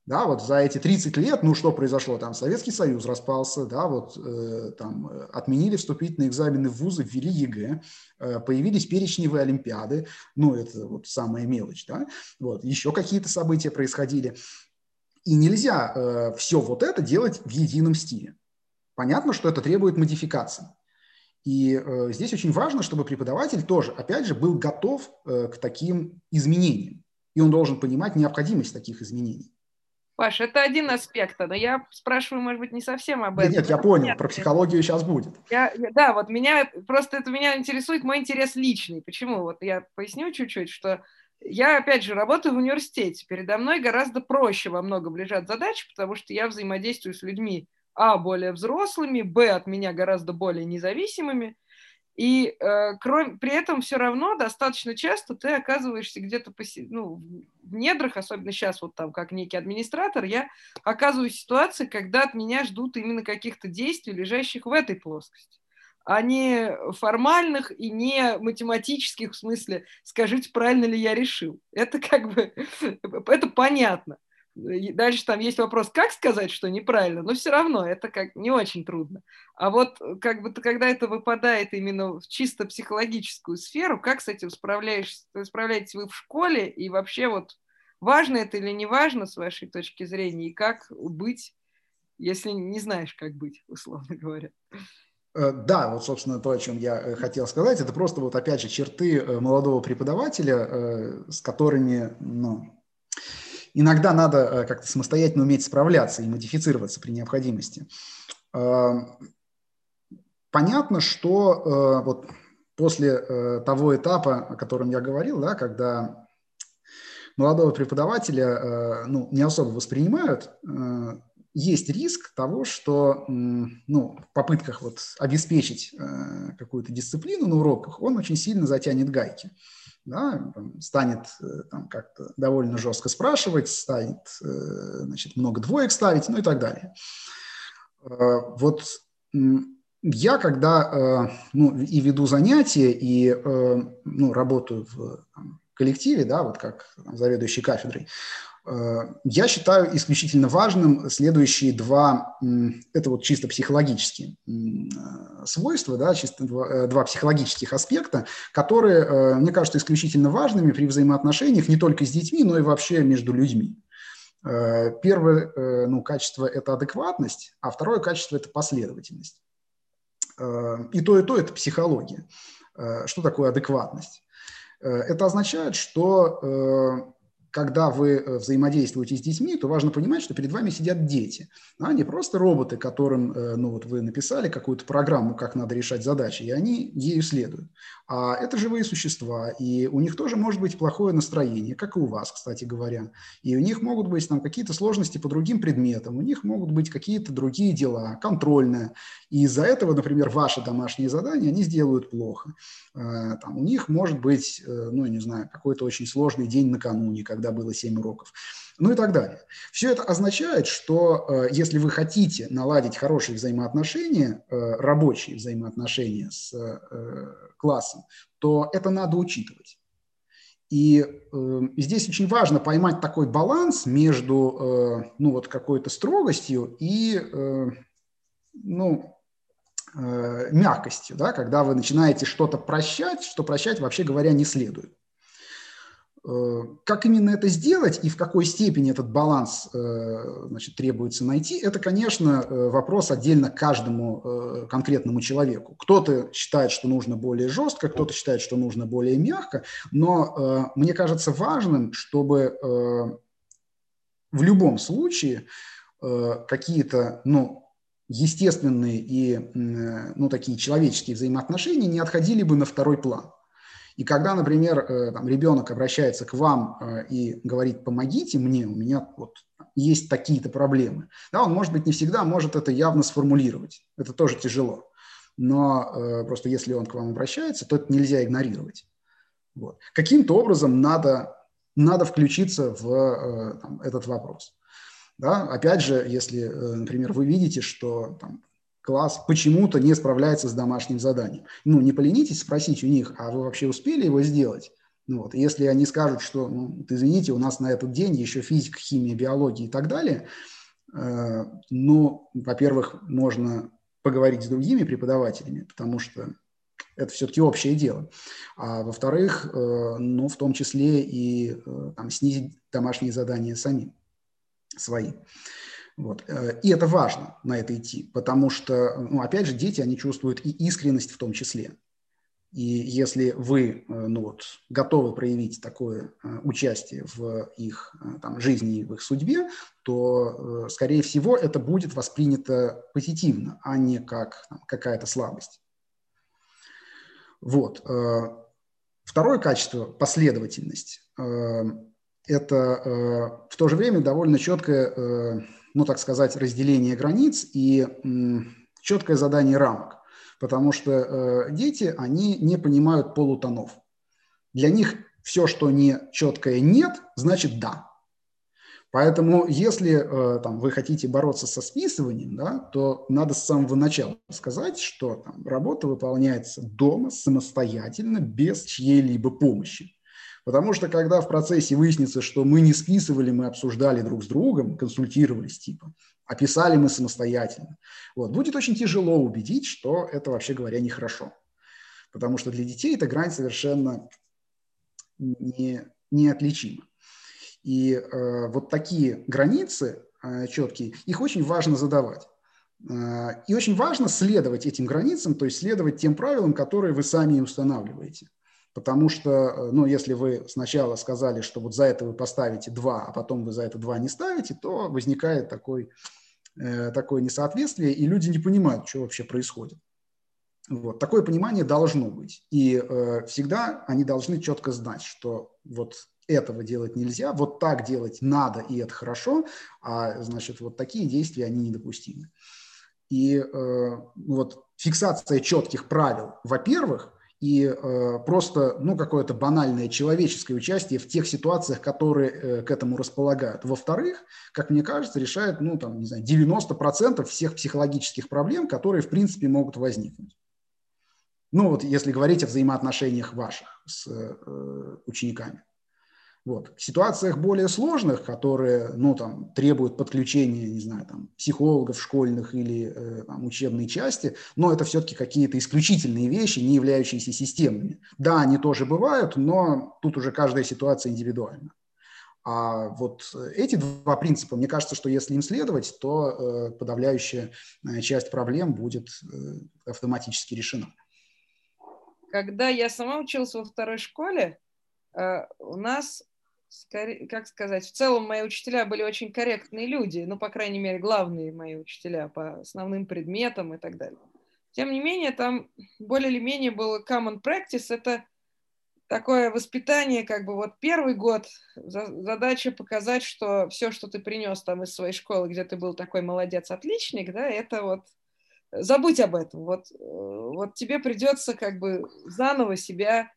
Да, вот за эти 30 лет, ну что произошло? Там Советский Союз распался, да, вот э, там отменили вступительные экзамены в вузы, ввели ЕГЭ, э, появились перечневые олимпиады, ну это вот самая мелочь, да, вот еще какие-то события происходили. И нельзя э, все вот это делать в едином стиле. Понятно, что это требует модификации. И э, здесь очень важно, чтобы преподаватель тоже, опять же, был готов э, к таким изменениям. И он должен понимать необходимость таких изменений. Паш, это один аспект, но я спрашиваю, может быть, не совсем об этом. Нет, нет я понял, Нет, про психологию сейчас будет. Я, да, вот меня, просто это меня интересует мой интерес личный. Почему? Вот я поясню чуть-чуть, что я, опять же, работаю в университете. Передо мной гораздо проще во многом лежат задачи, потому что я взаимодействую с людьми, а, более взрослыми, б, от меня гораздо более независимыми, и э, кроме, при этом все равно достаточно часто ты оказываешься где-то ну, в недрах, особенно сейчас вот там как некий администратор, я оказываюсь в ситуации, когда от меня ждут именно каких-то действий, лежащих в этой плоскости а не формальных и не математических в смысле, скажите, правильно ли я решил. Это как бы, <laughs> это понятно. Дальше там есть вопрос, как сказать, что неправильно, но все равно это как не очень трудно. А вот э, как бы когда это выпадает именно в чисто психологическую сферу, как с этим справляешься, справляетесь вы в школе и вообще вот важно это или не важно с вашей точки зрения и как быть, если не знаешь, как быть, <laughs> условно говоря. Э, да, вот, собственно, то, о чем я э, хотел сказать, это просто вот, опять же, черты молодого преподавателя, с которыми, ну, иногда надо э, как-то самостоятельно уметь справляться и модифицироваться при необходимости. Э, понятно, что э, вот после того этапа, о котором я говорил, да, когда молодого преподавателя ну, не особо воспринимают, есть риск того, что ну, в попытках вот обеспечить какую-то дисциплину на уроках он очень сильно затянет гайки да, станет э, там, как-то довольно жестко спрашивать, станет э, значит, много двоек ставить, ну и так далее. Э, вот я, когда ну, и веду занятия, и ну, работаю в коллективе, да, вот как заведующий кафедрой, я считаю исключительно важным следующие два, это вот чисто психологические э, свойства, да, чисто два, э, два психологических аспекта, которые, мне кажется, исключительно важными при взаимоотношениях не только с детьми, но и вообще между людьми. Первое ну, качество – это адекватность, а второе качество – это последовательность. И то, и то – это психология. Что такое адекватность? Это означает, что когда вы э, взаимодействуете с детьми, то важно понимать, что перед вами сидят дети, а не просто роботы, которым э, ну, вот вы написали какую-то программу, как надо решать задачи, и они ею следуют. А это живые существа, и у них тоже может быть плохое настроение, как и у вас, кстати говоря. И у них могут быть там какие-то сложности по другим предметам, у них могут быть какие-то другие дела, контрольные. И из-за этого, например, ваши домашние задания они сделают плохо. Э, там, у них может быть, ну, не знаю, какой-то очень сложный день накануне, когда когда было 7 уроков, ну и так далее. Все это означает, что э, если вы хотите наладить хорошие взаимоотношения, э, рабочие взаимоотношения с э, классом, то это надо учитывать. И э, здесь очень важно поймать такой баланс между э, ну, вот какой-то строгостью и э, ну, э, мягкостью, да, когда вы начинаете что-то прощать, что прощать, вообще говоря, не следует. Э, как именно это сделать и в какой степени этот баланс э, значит, требуется найти, это, конечно, э, вопрос отдельно каждому конкретному человеку. Кто-то считает, что нужно более жестко, кто-то считает, что нужно более мягко, но мне кажется важным, чтобы в любом случае какие-то ну, естественные и ну, такие человеческие взаимоотношения не отходили бы на второй план. И когда, например, э, там, ребенок обращается к вам э, и говорит, помогите мне, у меня вот есть такие-то проблемы, да, он, может быть, не всегда может это явно сформулировать. Это тоже тяжело. Но э, просто если он к вам обращается, то это нельзя игнорировать. Вот. Каким-то образом надо, надо включиться в там, этот вопрос. Да? Опять же, если, например, вы видите, что там, класс почему-то не справляется с домашним заданием. Ну, не поленитесь спросить у них, а вы вообще успели его сделать? Ну, вот. Если они скажут, что, ну, извините, у нас на этот день еще физика, химия, биология и так далее, э, ну, во-первых, можно поговорить с другими преподавателями, потому что это все-таки общее дело. А во-вторых, э, ну, в том числе и э, там, снизить домашние задания самим свои. Вот. Э, и это важно на это идти, потому что, ну, опять же, дети, они чувствуют и искренность в том числе. И если вы э, ну вот, готовы проявить такое э, участие в их там, жизни и в их судьбе, то, скорее всего, это будет воспринято позитивно, а не как там, какая-то слабость. Вот. Второе качество – последовательность. Это в то же время довольно четкое ну, так сказать, разделение границ и четкое задание рамок. Потому что э, дети, они не понимают полутонов. Для них все, что не четкое «нет», значит «да». Поэтому, если э, там, вы хотите бороться со списыванием, да, то надо с самого начала сказать, что там, работа выполняется дома самостоятельно, без чьей-либо помощи. Потому что когда в процессе выяснится, что мы не списывали, мы обсуждали друг с другом, консультировались типа, описали мы самостоятельно, вот, будет очень тяжело убедить, что это, вообще говоря, нехорошо. Потому что для детей эта грань совершенно не, неотличима. И э, вот такие границы э, четкие, их очень важно задавать. Э, и очень важно следовать этим границам, то есть следовать тем правилам, которые вы сами устанавливаете. Потому что, э, ну, если вы сначала сказали, что вот за это вы поставите 2, а потом вы за это 2 не ставите, то возникает такой, э, такое несоответствие, и люди не понимают, что вообще происходит. Вот. Такое понимание должно быть. И э, всегда они должны четко знать, что вот этого делать нельзя, вот так делать надо, и это хорошо, а значит, вот такие действия, они недопустимы. И э, вот фиксация четких правил, во-первых, и э, просто ну, какое-то банальное человеческое участие в тех ситуациях, которые э, к этому располагают. Во-вторых, как мне кажется, решает ну, там, не знаю, 90% всех психологических проблем, которые в принципе могут возникнуть. Ну вот если говорить о взаимоотношениях ваших с э, учениками. Вот. В ситуациях более сложных, которые ну, там, требуют подключения, не знаю, там, психологов школьных или э, там, учебной части, но это все-таки какие-то исключительные вещи, не являющиеся системными. Да, они тоже бывают, но тут уже каждая ситуация индивидуальна. А вот эти два принципа, мне кажется, что если им следовать, то э, подавляющая э, часть проблем будет э, автоматически решена. Когда я сама училась во второй школе, э, у нас скорее, как сказать, в целом мои учителя были очень корректные люди, ну, по крайней мере, главные мои учителя по основным предметам и так далее. Тем не менее, там более или менее был common practice, это такое воспитание, как бы вот первый год задача показать, что все, что ты принес там из своей школы, где ты был такой молодец, отличник, да, это вот забудь об этом. Вот, э, вот тебе придется как бы заново себя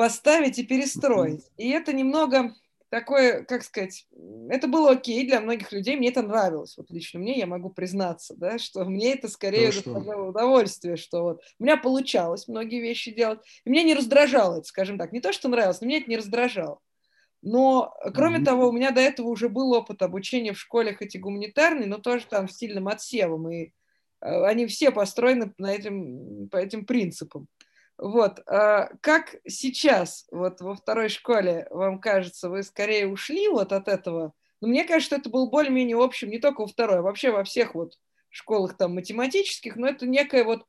поставить и перестроить. И это немного такое, как сказать, это было окей для многих людей, мне это нравилось. Вот лично мне, я могу признаться, да, что мне это скорее ну, доставляло удовольствие, что вот у меня получалось многие вещи делать, и меня не раздражало это, скажем так. Не то, что нравилось, но меня это не раздражало. Но, кроме mm-hmm. того, у меня до этого уже был опыт обучения в школе, хоть и гуманитарный, но тоже там стильным отсевом, и э, они все построены на этим, по этим принципам. Вот, а как сейчас, вот во второй школе, вам кажется, вы скорее ушли вот от этого? Но ну, мне кажется, что это был более-менее общим не только во второй, а вообще во всех вот школах там математических, но это некое вот,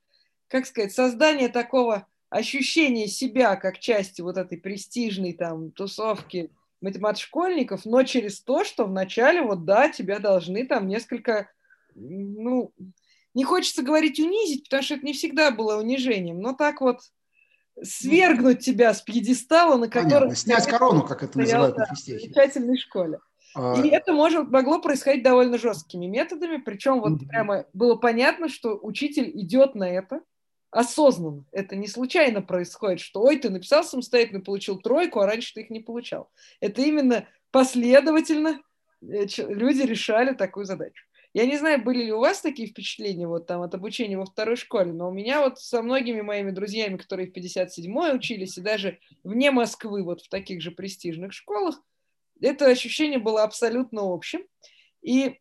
как сказать, создание такого ощущения себя как части вот этой престижной там тусовки математ-школьников, но через то, что вначале вот да, тебя должны там несколько, ну, не хочется говорить унизить, потому что это не всегда было унижением, но так вот свергнуть тебя с пьедестала, на котором... снять корону, как это называют на физтехе. В замечательной школе. А... И это может, могло происходить довольно жесткими методами, причем вот mm-hmm. прямо было понятно, что учитель идет на это осознанно. Это не случайно происходит, что ой, ты написал самостоятельно, получил тройку, а раньше ты их не получал. Это именно последовательно э, люди решали такую задачу. Я не знаю, были ли у вас такие впечатления вот там от обучения во второй школе, но у меня вот со многими моими друзьями, которые в 57-й учились, и даже вне Москвы, вот в таких же престижных школах, это ощущение было абсолютно общим. И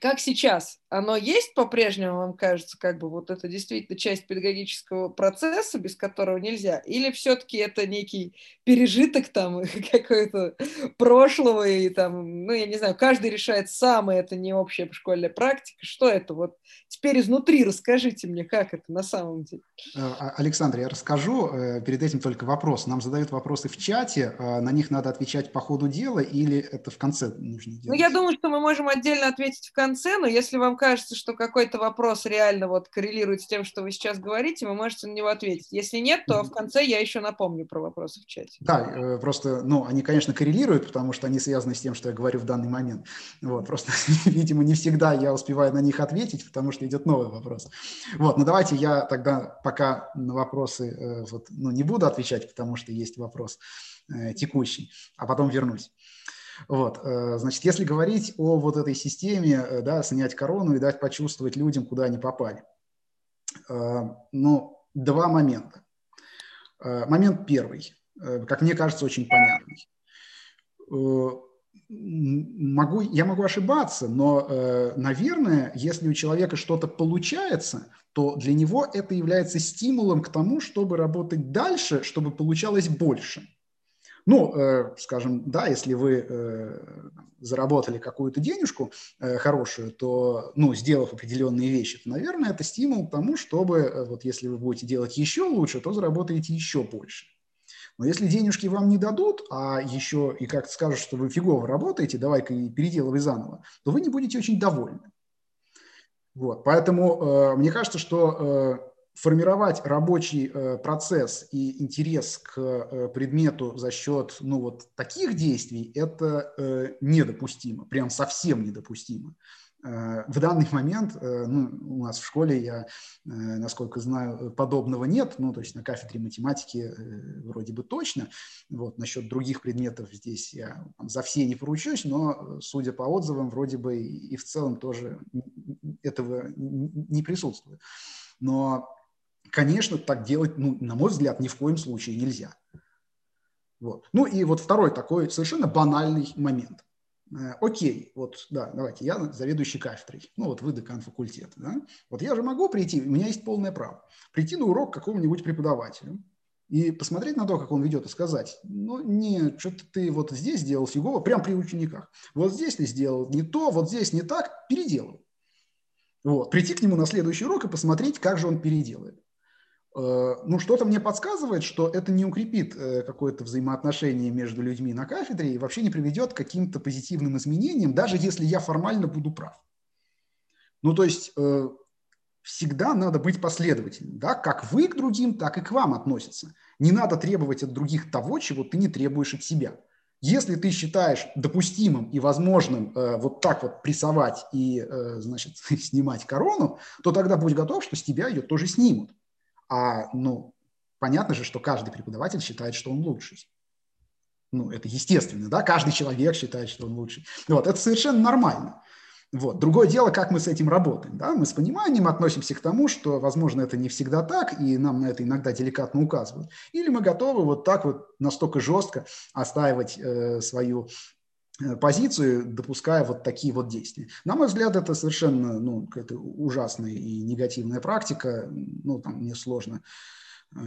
как сейчас? Оно есть по-прежнему, вам кажется, как бы вот это действительно часть педагогического процесса, без которого нельзя? Или все-таки это некий пережиток там <laughs> какой-то прошлого и там, ну, я не знаю, каждый решает сам, и это не общая школьная практика. Что это? Вот теперь изнутри расскажите мне, как это на самом деле. Э, а, Александр, я расскажу. Э, перед этим только вопрос. Нам задают вопросы в чате, а на них надо отвечать по ходу дела или это в конце нужно делать? Ну, я думаю, что мы можем отдельно ответить в конце, но если вам кажется, что какой-то вопрос реально вот коррелирует с тем, что вы сейчас говорите, вы можете на него ответить. Если нет, то в конце я еще напомню про вопросы в чате. Да, э, просто, ну, они, конечно, коррелируют, потому что они связаны с тем, что я говорю в данный момент. Вот, просто, <laughs> видимо, не всегда я успеваю на них ответить, потому что идет новый вопрос. Вот, ну давайте я тогда пока на вопросы э, вот, ну, не буду отвечать, потому что есть вопрос э, текущий, а потом вернусь. Вот, э, значит, если говорить о вот этой системе, э, да, снять корону и дать почувствовать людям, куда они попали. Э, ну, два момента. Момент первый, как мне кажется, очень понятный. Могу, я могу ошибаться, но, наверное, если у человека что-то получается, то для него это является стимулом к тому, чтобы работать дальше, чтобы получалось больше. Ну, э, скажем, да, если вы э, заработали какую-то денежку э, хорошую, то, ну, сделав определенные вещи, то, наверное, это стимул к тому, чтобы, вот если вы будете делать еще лучше, то заработаете еще больше. Но если денежки вам не дадут, а еще и как-то скажут, что вы фигово работаете, давай-ка и переделывай заново, то вы не будете очень довольны. Вот, поэтому э, мне кажется, что формировать рабочий э, процесс и интерес к э, предмету за счет ну, вот таких действий – это э, недопустимо, прям совсем недопустимо. В данный момент ну, у нас в школе, я, насколько знаю, подобного нет. Ну, то есть на кафедре математики вроде бы точно. Вот, насчет других предметов здесь я за все не поручусь, но, судя по отзывам, вроде бы и в целом тоже этого не присутствует. Но конечно, так делать, ну, на мой взгляд, ни в коем случае нельзя. Вот. Ну и вот второй такой совершенно банальный момент. Э, окей, вот, да, давайте, я заведующий кафедрой, ну вот вы декан факультета, да? Вот я же могу прийти, у меня есть полное право, прийти на урок какому-нибудь преподавателю и посмотреть на то, как он ведет, и сказать, ну, не, что-то ты вот здесь сделал фигово, прям при учениках, вот здесь ты сделал не то, вот здесь не так, переделал. Вот, прийти к нему на следующий урок и посмотреть, как же он переделает. Э, ну, что-то мне подсказывает, что это не укрепит э, какое-то взаимоотношение между людьми на кафедре и вообще не приведет к каким-то позитивным изменениям, даже если я формально буду прав. Ну, то есть э, всегда надо быть последовательным, да, как вы к другим, так и к вам относятся. Не надо требовать от других того, чего ты не требуешь от себя. Если ты считаешь допустимым и возможным э, вот так вот прессовать и, э, значит, <laughs> снимать корону, то тогда будь готов, что с тебя ее тоже снимут. А, ну, понятно же, что каждый преподаватель считает, что он лучший. ну, это естественно, да, каждый человек считает, что он лучший. Вот, это совершенно нормально. Вот. Другое дело, как мы с этим работаем. Да? Мы с пониманием относимся к тому, что, возможно, это не всегда так, и нам на это иногда деликатно указывают. Или мы готовы вот так вот настолько жестко отстаивать э, свою позицию, допуская вот такие вот действия. На мой взгляд, это совершенно ну, какая-то ужасная и негативная практика. Ну, там мне сложно э,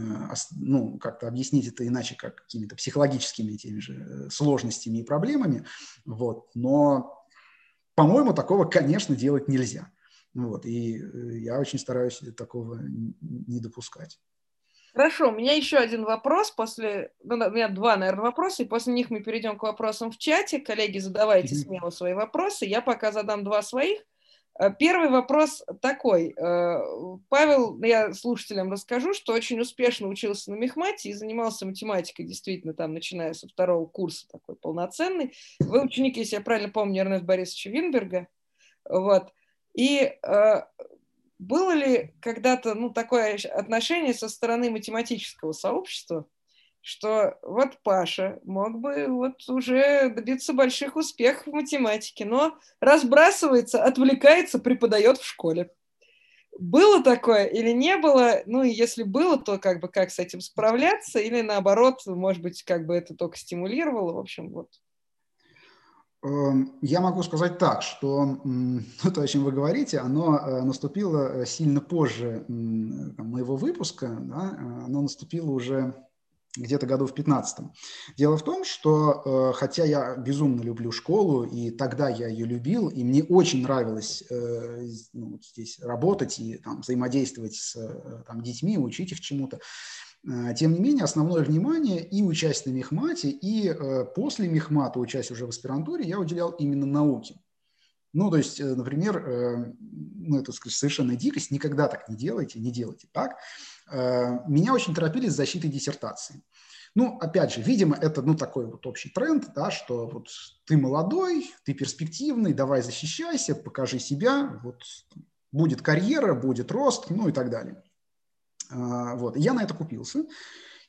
ну, как-то объяснить это иначе, как какими-то психологическими теми же э, сложностями и проблемами. Вот. Но по-моему, такого, конечно, делать нельзя. Вот, и э, я очень стараюсь такого не допускать. Хорошо, у меня еще один вопрос. После, ну, у меня два, наверное, вопроса, и после них мы перейдем к вопросам в чате. Коллеги, задавайте смело свои вопросы. Я пока задам два своих. Э, первый вопрос такой. Э, Павел, я слушателям расскажу, что очень успешно учился на мехмате и занимался математикой, действительно, там, начиная со второго курса, такой полноценный. Вы ученик, если я правильно помню, Эрнест Борисовича Винберга. Вот. И э, было ли когда-то ну, такое отношение со стороны математического сообщества, что вот Паша мог бы вот уже добиться больших успехов в математике, но разбрасывается, отвлекается, преподает в школе. Было такое или не было? Ну и если было, то как бы как с этим справляться? Или наоборот, может быть, как бы это только стимулировало? В общем, вот. Эм, я могу сказать так, что <laughs> то, о чем вы говорите, оно э, наступило э, сильно позже моего выпуска, да, э, оно наступило уже где-то году в 15 Дело в том, что хотя я безумно люблю школу, и тогда я ее любил, и мне очень нравилось ну, здесь работать и там, взаимодействовать с там, детьми, учить их чему-то, тем не менее, основное внимание и участие на мехмате, и э, после мехмата, участие уже в аспирантуре, я уделял именно науке. Ну, то есть, э, например, э, ну, это сказать, совершенно дикость, никогда так не делайте, не делайте так. Э, меня очень торопили с защитой диссертации. Ну, опять же, видимо, это ну, такой вот общий тренд, да, что вот ты молодой, ты перспективный, давай защищайся, покажи себя, вот будет карьера, будет рост, ну и так далее. Вот, я на это купился.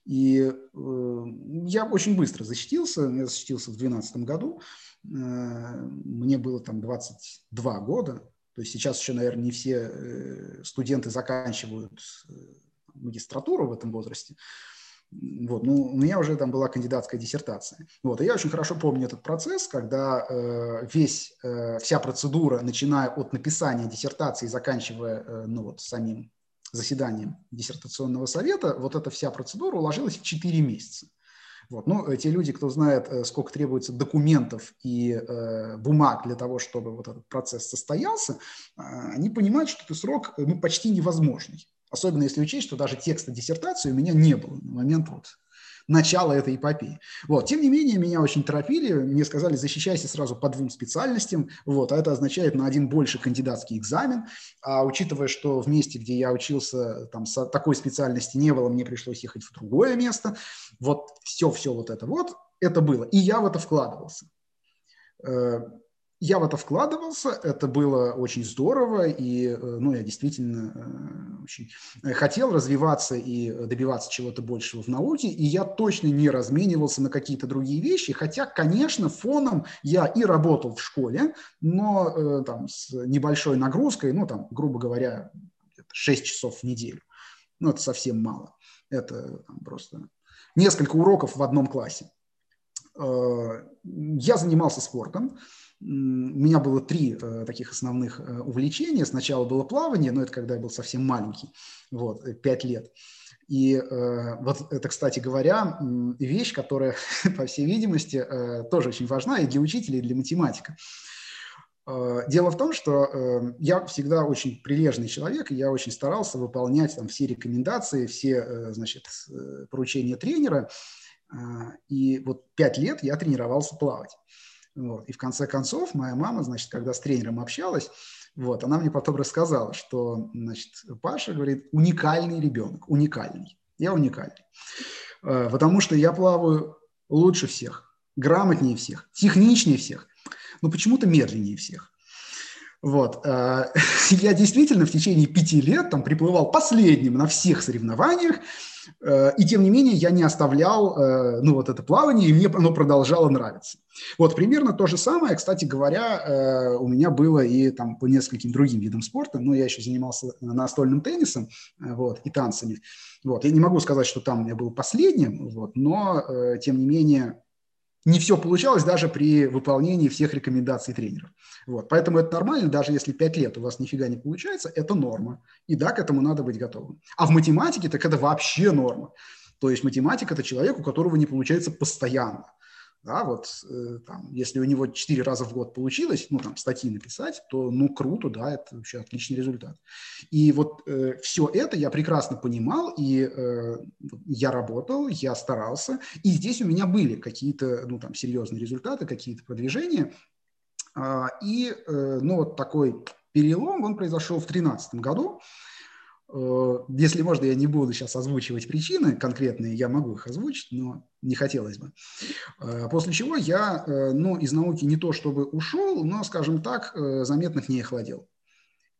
И э, я очень быстро защитился, я защитился в 2012 году, э, мне было там 22 года, то есть сейчас еще, наверное, не все э, студенты заканчивают э, магистратуру в этом возрасте, вот, ну, у меня уже там была кандидатская диссертация. Вот, и я очень хорошо помню этот процесс, когда э, весь, э, вся процедура, начиная от написания диссертации, заканчивая э, ну, вот, самим заседанием диссертационного совета, вот эта вся процедура уложилась в 4 месяца. Вот. Ну, те люди, кто знает, э, сколько требуется документов и э, бумаг для того, чтобы вот этот процесс состоялся, э, они понимают, что этот срок ну, почти невозможный. Особенно если учесть, что даже текста диссертации у меня не было на момент вот начала этой эпопеи. Вот. Тем не менее, меня очень торопили, мне сказали, защищайся сразу по двум специальностям, вот, а это означает на один больше кандидатский экзамен, а учитывая, что в месте, где я учился, там такой специальности не было, мне пришлось ехать в другое место, вот все-все вот это вот, это было, и я в это вкладывался. Э, я в это вкладывался, это было очень здорово, и э, ну, я действительно э, очень хотел развиваться и добиваться чего-то большего в науке, и я точно не разменивался на какие-то другие вещи, хотя, конечно, фоном я и работал в школе, но э, там с небольшой нагрузкой, ну там, грубо говоря, 6 часов в неделю. Ну, это совсем мало. Это там, просто несколько уроков в одном классе. Я занимался спортом, у меня было три э, таких основных э, увлечения. Сначала было плавание, но это когда я был совсем маленький, вот, э, пять лет. И э, вот это, кстати говоря, вещь, которая, <laughs> по всей видимости, э, тоже очень важна и для учителя, и для математика. Э, дело в том, что э, я всегда очень прилежный человек, и я очень старался выполнять там все рекомендации, все, э, значит, поручения тренера. И вот пять лет я тренировался плавать. Вот. И в конце концов моя мама, значит, когда с тренером общалась, вот, она мне потом рассказала, что, значит, Паша, говорит, уникальный ребенок, уникальный. Я уникальный. Э, потому что я плаваю лучше всех, грамотнее всех, техничнее всех, но почему-то медленнее всех. Вот. <laughs> Я действительно в течение пяти лет там приплывал последним на всех соревнованиях, Э, и тем не менее я не оставлял, э, ну, вот это плавание, и мне оно продолжало нравиться. Вот примерно то же самое, кстати говоря, э, у меня было и там по нескольким другим видам спорта, но я еще занимался настольным теннисом, вот, и танцами. Вот, я не могу сказать, что там я был последним, вот, но, тем не менее, не все получалось даже при выполнении всех рекомендаций тренеров. Вот. Поэтому это нормально, даже если 5 лет у вас нифига не получается, это норма. И да, к этому надо быть готовым. А в математике так это вообще норма. То есть математик – это человек, у которого не получается постоянно. Да, вот э, там, если у него четыре раза в год получилось, ну, там, статьи написать, то, ну, круто, да, это вообще отличный результат. И вот э, все это я прекрасно понимал, и э, я работал, я старался, и здесь у меня были какие-то, ну, там, серьезные результаты, какие-то продвижения, э, и, э, ну, вот такой перелом, он произошел в 2013 году, если можно, я не буду сейчас озвучивать причины конкретные, я могу их озвучить, но не хотелось бы. Э, после чего я э, ну, из науки не то чтобы ушел, но, скажем так, заметно к ней охладел.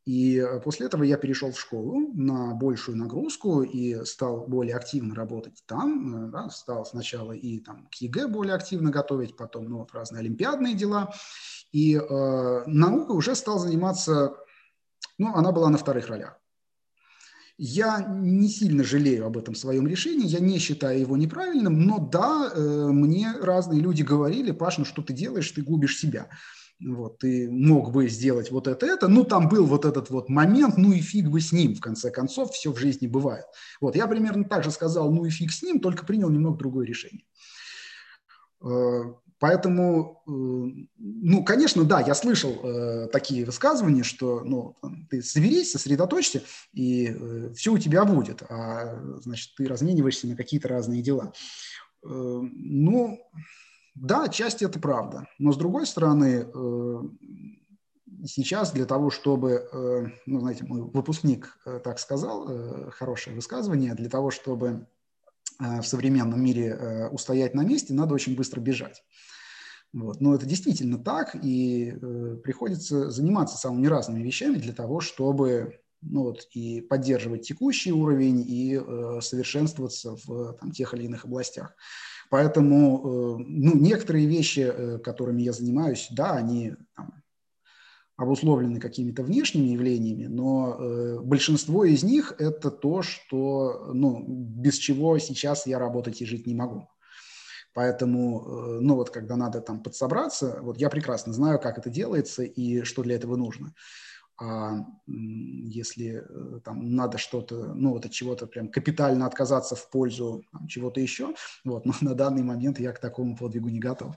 И после этого я перешел в школу на большую нагрузку и стал более активно работать там. Да, стал сначала и там, к ЕГЭ более активно готовить, потом ну, разные олимпиадные дела. И э, наука уже стал заниматься, ну, она была на вторых ролях. Я не сильно жалею об этом своем решении, я не считаю его неправильным, но да, э, мне разные люди говорили, Паш, ну что ты делаешь, ты губишь себя. Вот, ты мог бы сделать вот это, это, ну, там был вот этот вот момент, ну и фиг бы с ним, в конце концов, все в жизни бывает. Вот, я примерно так же сказал, ну и фиг с ним, только принял немного другое решение. Поэтому, э, ну, конечно, да, я слышал э, такие высказывания, что, ну, ты соберись, сосредоточься, и э, все у тебя будет, а, значит, ты размениваешься на какие-то разные дела. Э, ну, да, отчасти это правда, но с другой стороны, э, сейчас для того, чтобы, э, ну, знаете, мой выпускник э, так сказал, хорошее высказывание, для того, чтобы в современном мире э, устоять на месте, надо очень быстро бежать. Вот. Но это действительно так, и э, приходится заниматься самыми разными вещами для того, чтобы ну, вот, и поддерживать текущий уровень, и э, совершенствоваться в там, тех или иных областях. Поэтому э, ну, некоторые вещи, э, которыми я занимаюсь, да, они там, обусловлены какими-то внешними явлениями, но э, большинство из них это то, что, ну, без чего сейчас я работать и жить не могу. Поэтому, э, ну вот, когда надо там подсобраться, вот я прекрасно знаю, как это делается и что для этого нужно. А если э, там надо что-то, ну вот от чего-то прям капитально отказаться в пользу чего-то еще, вот, <laughs> но на данный момент я к такому подвигу не готов.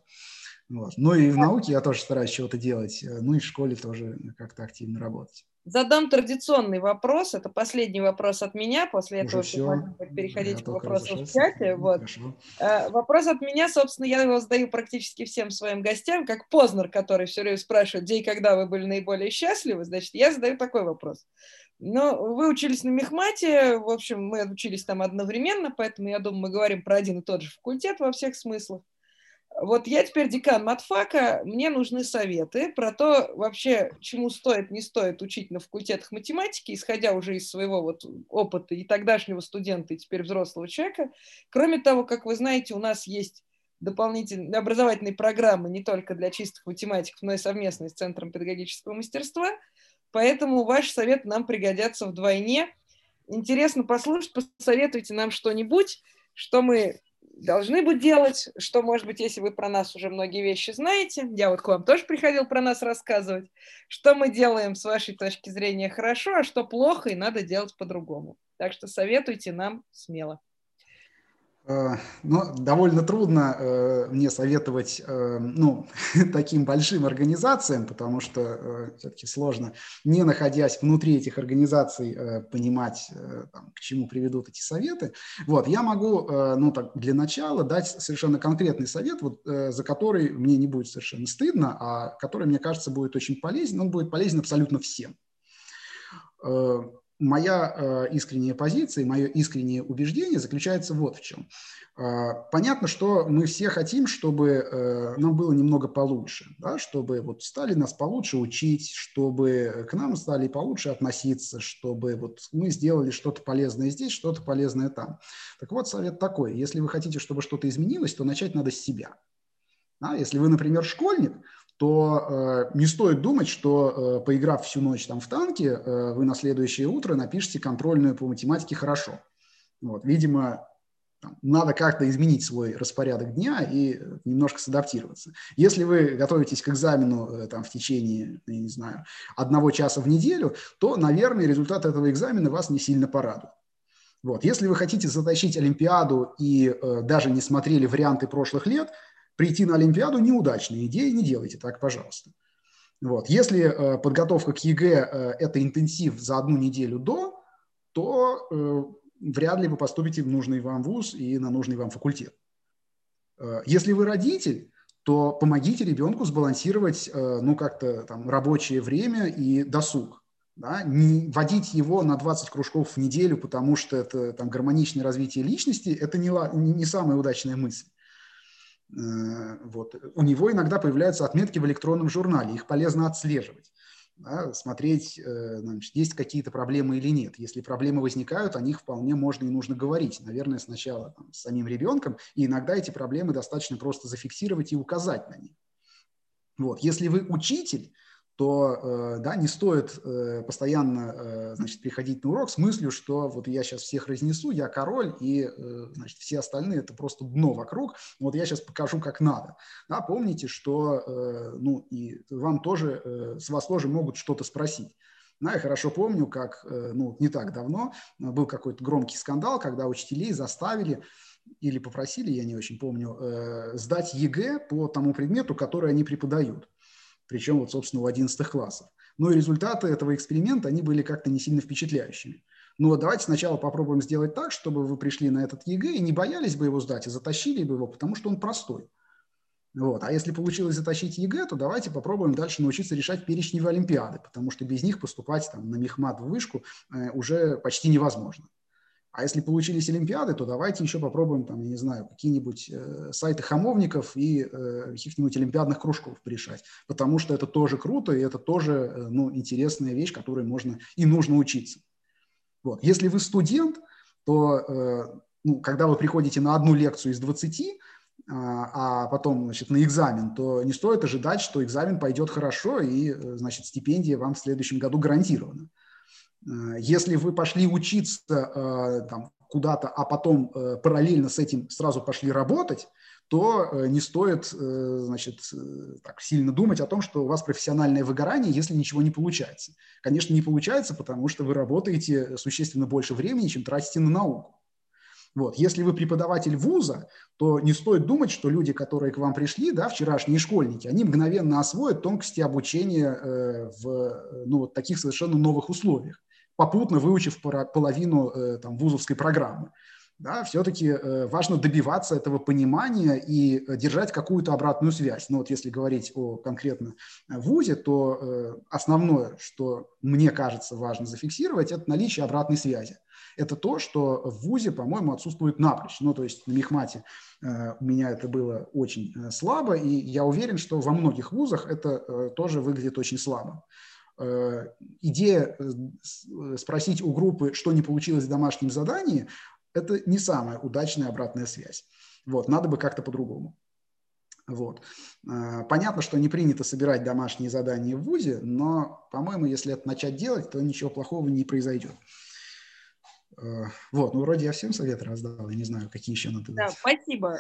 Вот. Ну и в науке я тоже стараюсь чего-то делать, э, ну и в школе тоже как-то активно работать. Задам традиционный вопрос. Это последний вопрос от меня. После Уже этого все. переходить к вопросу в чате. Вот. Э, вопрос от меня, собственно, я его задаю практически всем своим гостям, как Познер, который все время спрашивает, где и когда вы были наиболее счастливы. Значит, я задаю такой вопрос. Ну, вы учились на мехмате, в общем, мы учились там одновременно, поэтому, я думаю, мы говорим про один и тот же факультет во всех смыслах. Вот я теперь декан матфака, мне нужны советы про то вообще, чему стоит, не стоит учить на факультетах математики, исходя уже из своего вот опыта и тогдашнего студента, и теперь взрослого человека. Кроме того, как вы знаете, у нас есть дополнительные образовательные программы не только для чистых математиков, но и совместные с Центром педагогического мастерства. Поэтому ваши советы нам пригодятся вдвойне. Интересно послушать, посоветуйте нам что-нибудь, что мы должны бы делать, что, может быть, если вы про нас уже многие вещи знаете, я вот к вам тоже приходил про нас рассказывать, что мы делаем с вашей точки зрения хорошо, а что плохо и надо делать по-другому. Так что советуйте нам смело. Э, ну, довольно трудно э, мне советовать э, ну, <laughs> таким большим организациям, потому что все-таки сложно, не находясь внутри этих организаций, понимать, там, к чему приведут эти советы. Вот, я могу, ну, так, для начала дать совершенно конкретный совет, вот, за который мне не будет совершенно стыдно, а который, мне кажется, будет очень полезен. Он будет полезен абсолютно всем. Моя э, искренняя позиция, мое искреннее убеждение заключается вот в чем. Э, понятно, что мы все хотим, чтобы э, нам было немного получше, да, чтобы вот стали нас получше учить, чтобы к нам стали получше относиться, чтобы вот мы сделали что-то полезное здесь, что-то полезное там. Так вот, совет такой. Если вы хотите, чтобы что-то изменилось, то начать надо с себя. Да, если вы, например, школьник, то э, не стоит думать, что э, поиграв всю ночь там в танке, э, вы на следующее утро напишите контрольную по математике хорошо. Вот, видимо, там, надо как-то изменить свой распорядок дня и немножко садаптироваться. Если вы готовитесь к экзамену э, там, в течение, я не знаю, одного часа в неделю, то, наверное, результат этого экзамена вас не сильно порадует. Вот. Если вы хотите затащить Олимпиаду и э, даже не смотрели варианты прошлых лет – прийти на Олимпиаду – неудачная идея, не делайте так, пожалуйста. Вот. Если э, подготовка к ЕГЭ э, – это интенсив за одну неделю до, то э, вряд ли вы поступите в нужный вам вуз и на нужный вам факультет. Э, если вы родитель, то помогите ребенку сбалансировать, э, ну, как-то там рабочее время и досуг. Да? Не вводить его на 20 кружков в неделю, потому что это там гармоничное развитие личности – это не, не самая удачная мысль. Э, вот. У него иногда появляются отметки в электронном журнале, их полезно отслеживать, да, смотреть, э, значит, есть какие-то проблемы или нет. Если проблемы возникают, о них вполне можно и нужно говорить. Наверное, сначала там, с самим ребенком, и иногда эти проблемы достаточно просто зафиксировать и указать на них. Вот. Если вы учитель, то э, да, не стоит э, постоянно э, значит, приходить на урок с мыслью, что вот я сейчас всех разнесу, я король, и значит, все остальные это просто дно вокруг, вот я сейчас покажу, как надо. Да, помните, что ну, и вам тоже, с вас тоже могут что-то спросить. Да, я хорошо помню, как ну, не так давно был какой-то громкий скандал, когда учителей заставили или попросили, я не очень помню, сдать ЕГЭ по тому предмету, который они преподают причем вот, собственно, у 11 классов. Ну и результаты этого эксперимента, они были как-то не сильно впечатляющими. Но ну давайте сначала попробуем сделать так, чтобы вы пришли на этот ЕГЭ и не боялись бы его сдать, и затащили бы его, потому что он простой. Вот. А если получилось затащить ЕГЭ, то давайте попробуем дальше научиться решать перечневые олимпиады, потому что без них поступать там, на мехмат в вышку э, уже почти невозможно. А если получились Олимпиады, то давайте еще попробуем, там, я не знаю, какие-нибудь э, сайты хамовников и э, каких-нибудь олимпиадных кружков порешать, потому что это тоже круто, и это тоже э, ну, интересная вещь, которой можно и нужно учиться. Вот. Если вы студент, то э, ну, когда вы приходите на одну лекцию из 20, а, а потом значит, на экзамен, то не стоит ожидать, что экзамен пойдет хорошо, и э, значит, стипендия вам в следующем году гарантирована. Э, если вы пошли учиться э, там, куда-то, а потом э, параллельно с этим сразу пошли работать, то не стоит значит, так сильно думать о том, что у вас профессиональное выгорание, если ничего не получается. Конечно, не получается, потому что вы работаете существенно больше времени, чем тратите на науку. Вот. Если вы преподаватель вуза, то не стоит думать, что люди, которые к вам пришли, да, вчерашние школьники, они мгновенно освоят тонкости обучения э, в ну, вот таких совершенно новых условиях попутно выучив половину э, там, вузовской программы. Да, все-таки э, важно добиваться этого понимания и э, держать какую-то обратную связь. Но вот если говорить о конкретно ВУЗе, то основное, что мне кажется важно зафиксировать, это наличие обратной связи. Это то, что в ВУЗе, по-моему, отсутствует напрочь. Ну, то есть на Мехмате у меня это было очень слабо, и я уверен, что во многих вузах это тоже выглядит очень слабо. Э, идея э, э, спросить у группы, что не получилось в домашнем задании, это не самая удачная обратная связь. Вот, надо бы как-то по-другому. Вот. Понятно, что не принято собирать домашние задания в ВУЗе, но, по-моему, если это начать делать, то ничего плохого не произойдет. Вот, ну вроде я всем советы раздал, я не знаю, какие еще надо дать. Да, спасибо.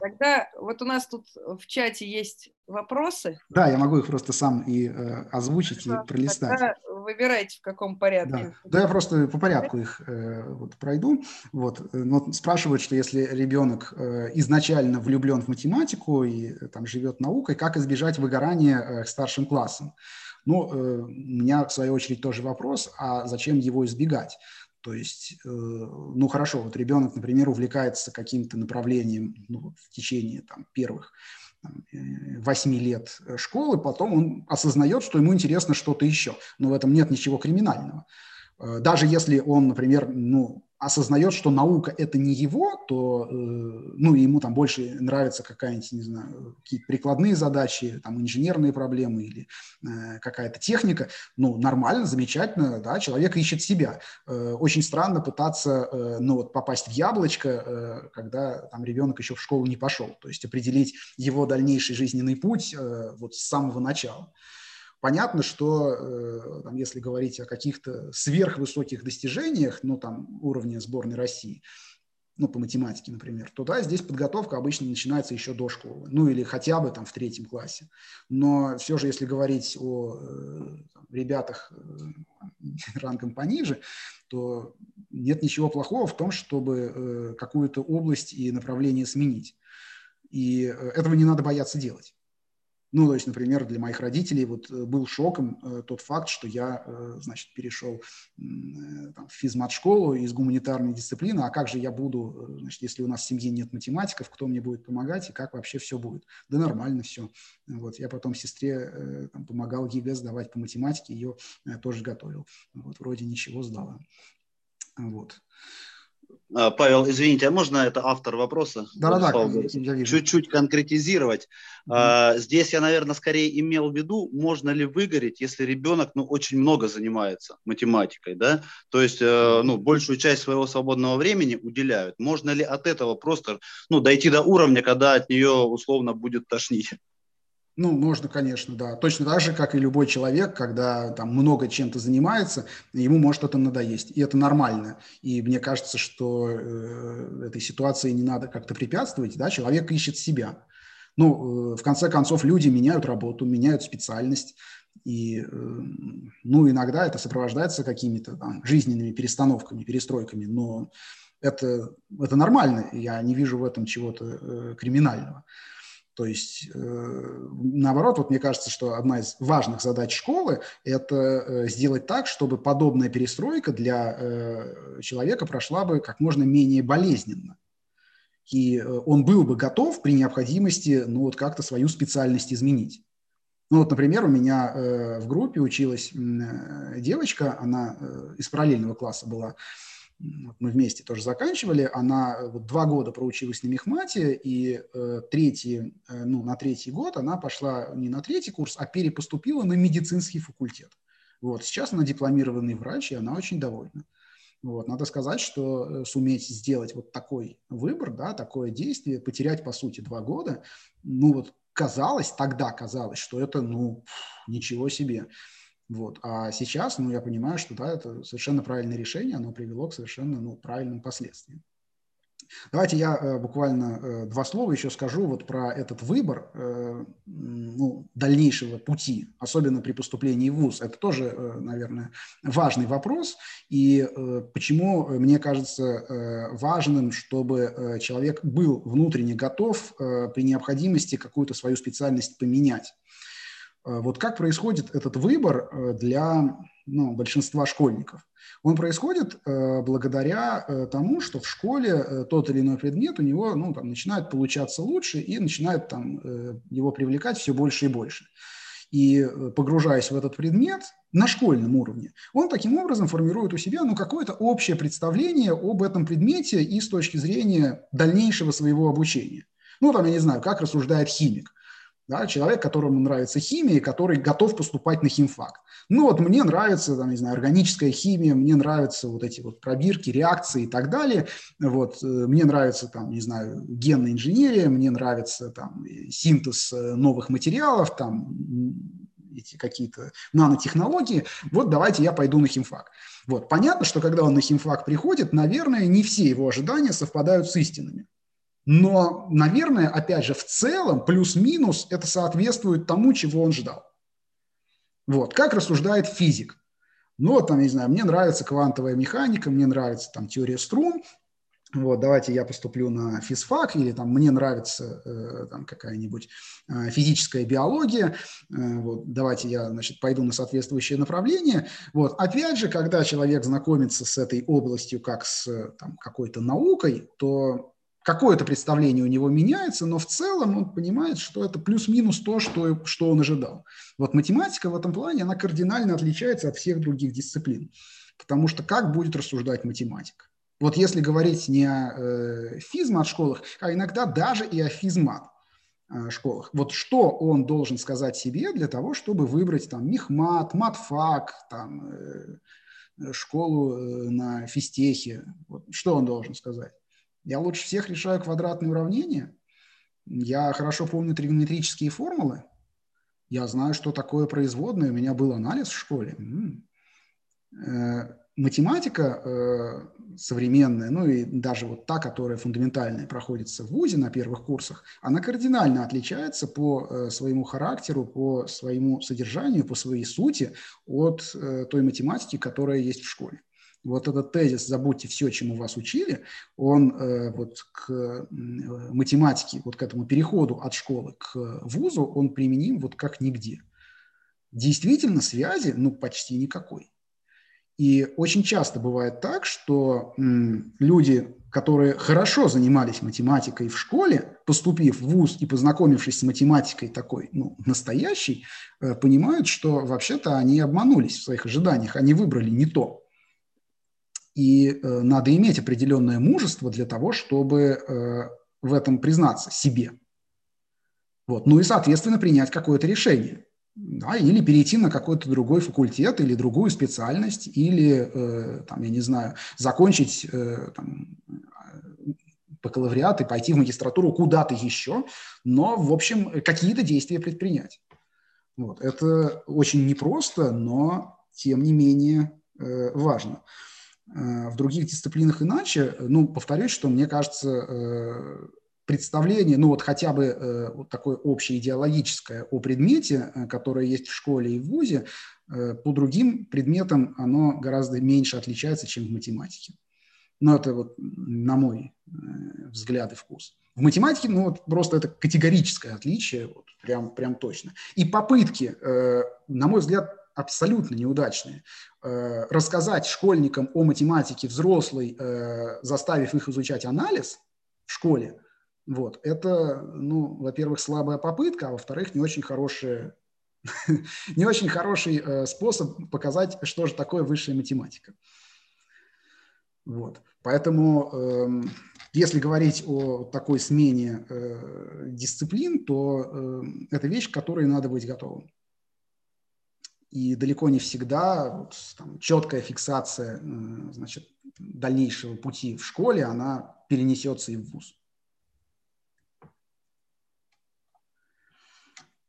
Тогда вот у нас тут в чате есть вопросы. Да, я могу их просто сам и э, озвучить, Хорошо. и пролистать. Тогда выбирайте, в каком порядке. Да, да я просто по порядку их э, вот, пройду. Вот. Но спрашивают, что если ребенок э, изначально влюблен в математику и э, там живет наукой, как избежать выгорания э, старшим классом? Ну, э, у меня, в свою очередь, тоже вопрос, а зачем его избегать? То есть, э, ну хорошо, вот ребенок, например, увлекается каким-то направлением ну, в течение там, первых э, восьми лет школы, потом он осознает, что ему интересно что-то еще, но в этом нет ничего криминального. Даже если он, например, ну, осознает, что наука это не его, то, э, ну, ему там больше нравится какая-нибудь, не знаю, какие-то прикладные задачи, там, инженерные проблемы или э, какая-то техника, ну, нормально, замечательно, да, человек ищет себя. Э, очень странно пытаться, э, ну, вот попасть в яблочко, э, когда там ребенок еще в школу не пошел, то есть определить его дальнейший жизненный путь э, вот с самого начала. Понятно, что э, там, если говорить о каких-то сверхвысоких достижениях, ну, там, уровня сборной России, ну, по математике, например, то да, здесь подготовка обычно начинается еще до школы, ну, или хотя бы там в третьем классе. Но все же, если говорить о э, там, ребятах э, <laughs> рангом пониже, то нет ничего плохого в том, чтобы какую-то область и направление сменить. И этого не надо бояться делать. Ну, то есть, например, для моих родителей вот э, был шоком э, тот факт, что я, э, значит, перешел там, в физмат-школу из гуманитарной дисциплины, а как же я буду, значит, если у нас в семье нет математиков, кто мне будет помогать и как вообще все будет? Да нормально все. Вот, я потом сестре там, помогал ЕГЭ сдавать по математике, ее тоже готовил. Вот, вроде ничего сдала. Вот. А, Павел, извините, а можно это автор вопроса? Да-да-да, Чуть-чуть конкретизировать. Mm-hmm. Здесь я, наверное, скорее имел в виду, можно ли выгореть, если ребенок ну, очень много занимается математикой, да? То есть э, ну, большую часть своего свободного времени уделяют. Можно ли от этого просто ну, дойти до уровня, когда от нее условно будет тошнить? Ну, можно, конечно, да. Точно так же, как и любой человек, когда там много чем-то занимается, ему может это надоесть. И это нормально. И мне кажется, что э, этой ситуации не надо как-то препятствовать. Да? Человек ищет себя. Ну, э, в конце концов, люди меняют работу, меняют специальность. И, э, ну, иногда это сопровождается какими-то там жизненными перестановками, перестройками. Но это, это нормально. Я не вижу в этом чего-то э, криминального. То есть, э, наоборот, вот мне кажется, что одна из важных задач школы – это э, сделать так, чтобы подобная перестройка для э, человека прошла бы как можно менее болезненно. И он был бы готов при необходимости, ну, вот как-то свою специальность изменить. Ну, вот, например, у меня в группе училась девочка, она из параллельного класса была, мы вместе тоже заканчивали, она э, вот два года проучилась на мехмате, и э, третий, э, ну, на третий год она пошла не на третий курс, а перепоступила на медицинский факультет. Вот, сейчас она дипломированный врач, и она очень довольна. Вот, надо сказать, что э, суметь сделать вот такой выбор, да, такое действие, потерять, по сути, два года, ну вот казалось, тогда казалось, что это, ну, ничего себе. Вот. А сейчас, ну, я понимаю, что да, это совершенно правильное решение, оно привело к совершенно ну, правильным последствиям. Давайте я э, буквально э, два слова еще скажу вот про этот выбор э, ну, дальнейшего пути, особенно при поступлении в ВУЗ. Это тоже, э, наверное, важный вопрос. И э, почему мне кажется э, важным, чтобы э, человек был внутренне готов э, при необходимости какую-то свою специальность поменять. Э, вот как происходит этот выбор э, для ну, большинства школьников? Он происходит э, благодаря тому, что в школе тот или иной предмет у него ну, там, начинает получаться лучше и начинает там, его привлекать все больше и больше. И погружаясь в этот предмет на школьном уровне, он таким образом формирует у себя ну, какое-то общее представление об этом предмете и с точки зрения дальнейшего своего обучения. Ну, там, я не знаю, как рассуждает химик да, человек, которому нравится химия, который готов поступать на химфак. Ну вот мне нравится, там, не знаю, органическая химия, мне нравятся вот эти вот пробирки, реакции и так далее. Вот, э, мне нравится, там, не знаю, генная инженерия, мне нравится там синтез э, новых материалов, там, эти какие-то нанотехнологии, вот давайте я пойду на химфак. Вот, понятно, что когда он на химфак приходит, наверное, не все его ожидания совпадают с истинными. Но, наверное, опять же, в целом, плюс-минус, это соответствует тому, чего он ждал. Вот, как рассуждает физик. Ну, вот там, не знаю, мне нравится квантовая механика, мне нравится там теория струн, вот, давайте я поступлю на физфак, или там мне нравится э, там какая-нибудь э, физическая биология, э, вот, давайте я, значит, пойду на соответствующее направление. Вот, опять же, когда человек знакомится с этой областью как с там, какой-то наукой, то какое-то представление у него меняется, но в целом он понимает, что это плюс-минус то, что, что он ожидал. Вот математика в этом плане, она кардинально отличается от всех других дисциплин. Потому что как будет рассуждать математик? Вот если говорить не о э, физмат-школах, а иногда даже и о физмат э, школах. Вот что он должен сказать себе для того, чтобы выбрать там мехмат, матфак, там, э, школу э, на физтехе. Вот, что он должен сказать? Я лучше всех решаю квадратные уравнения. Я хорошо помню тригонометрические формулы. Я знаю, что такое производное. У меня был анализ в школе. Э, математика э, современная, ну и даже вот та, которая фундаментальная проходится в ВУЗе на первых курсах, она кардинально отличается по э, своему характеру, по своему содержанию, по своей сути от той математики, которая есть в школе. Вот этот тезис «забудьте все, чему вас учили», он э, вот к математике, вот к этому переходу от школы к вузу, он применим вот как нигде. Действительно, связи, ну, почти никакой. И очень часто бывает так, что м, люди, которые хорошо занимались математикой в школе, поступив в ВУЗ и познакомившись с математикой такой, ну, настоящей, э, понимают, что вообще-то они обманулись в своих ожиданиях, они выбрали не то. И э, надо иметь определенное мужество для того, чтобы э, в этом признаться себе. Вот. Ну и, соответственно, принять какое-то решение да, или перейти на какой-то другой факультет или другую специальность, или, э, там, я не знаю, закончить э, там, бакалавриат и пойти в магистратуру куда-то еще, но, в общем, какие-то действия предпринять. Вот. Это очень непросто, но, тем не менее, э, важно. Э, в других дисциплинах иначе, ну, повторюсь, что мне кажется, э, представление, ну вот хотя бы э, вот такое общее идеологическое о предмете, э, которое есть в школе и в ВУЗе, э, по другим предметам оно гораздо меньше отличается, чем в математике. Но это вот на мой э, взгляд и вкус. В математике, ну вот просто это категорическое отличие, вот, прям, прям точно. И попытки, э, на мой взгляд, абсолютно неудачные. Э, рассказать школьникам о математике взрослой, э, заставив их изучать анализ в школе – вот. Это, ну, во-первых, слабая попытка, а во-вторых, не очень хорошая <laughs> не очень хороший э, способ показать, что же такое высшая математика. Вот. Поэтому, э, если говорить о такой смене э, дисциплин, то э, это вещь, к которой надо быть готовым. И далеко не всегда вот, там, четкая фиксация значит, дальнейшего пути в школе, она перенесется и в ВУЗ.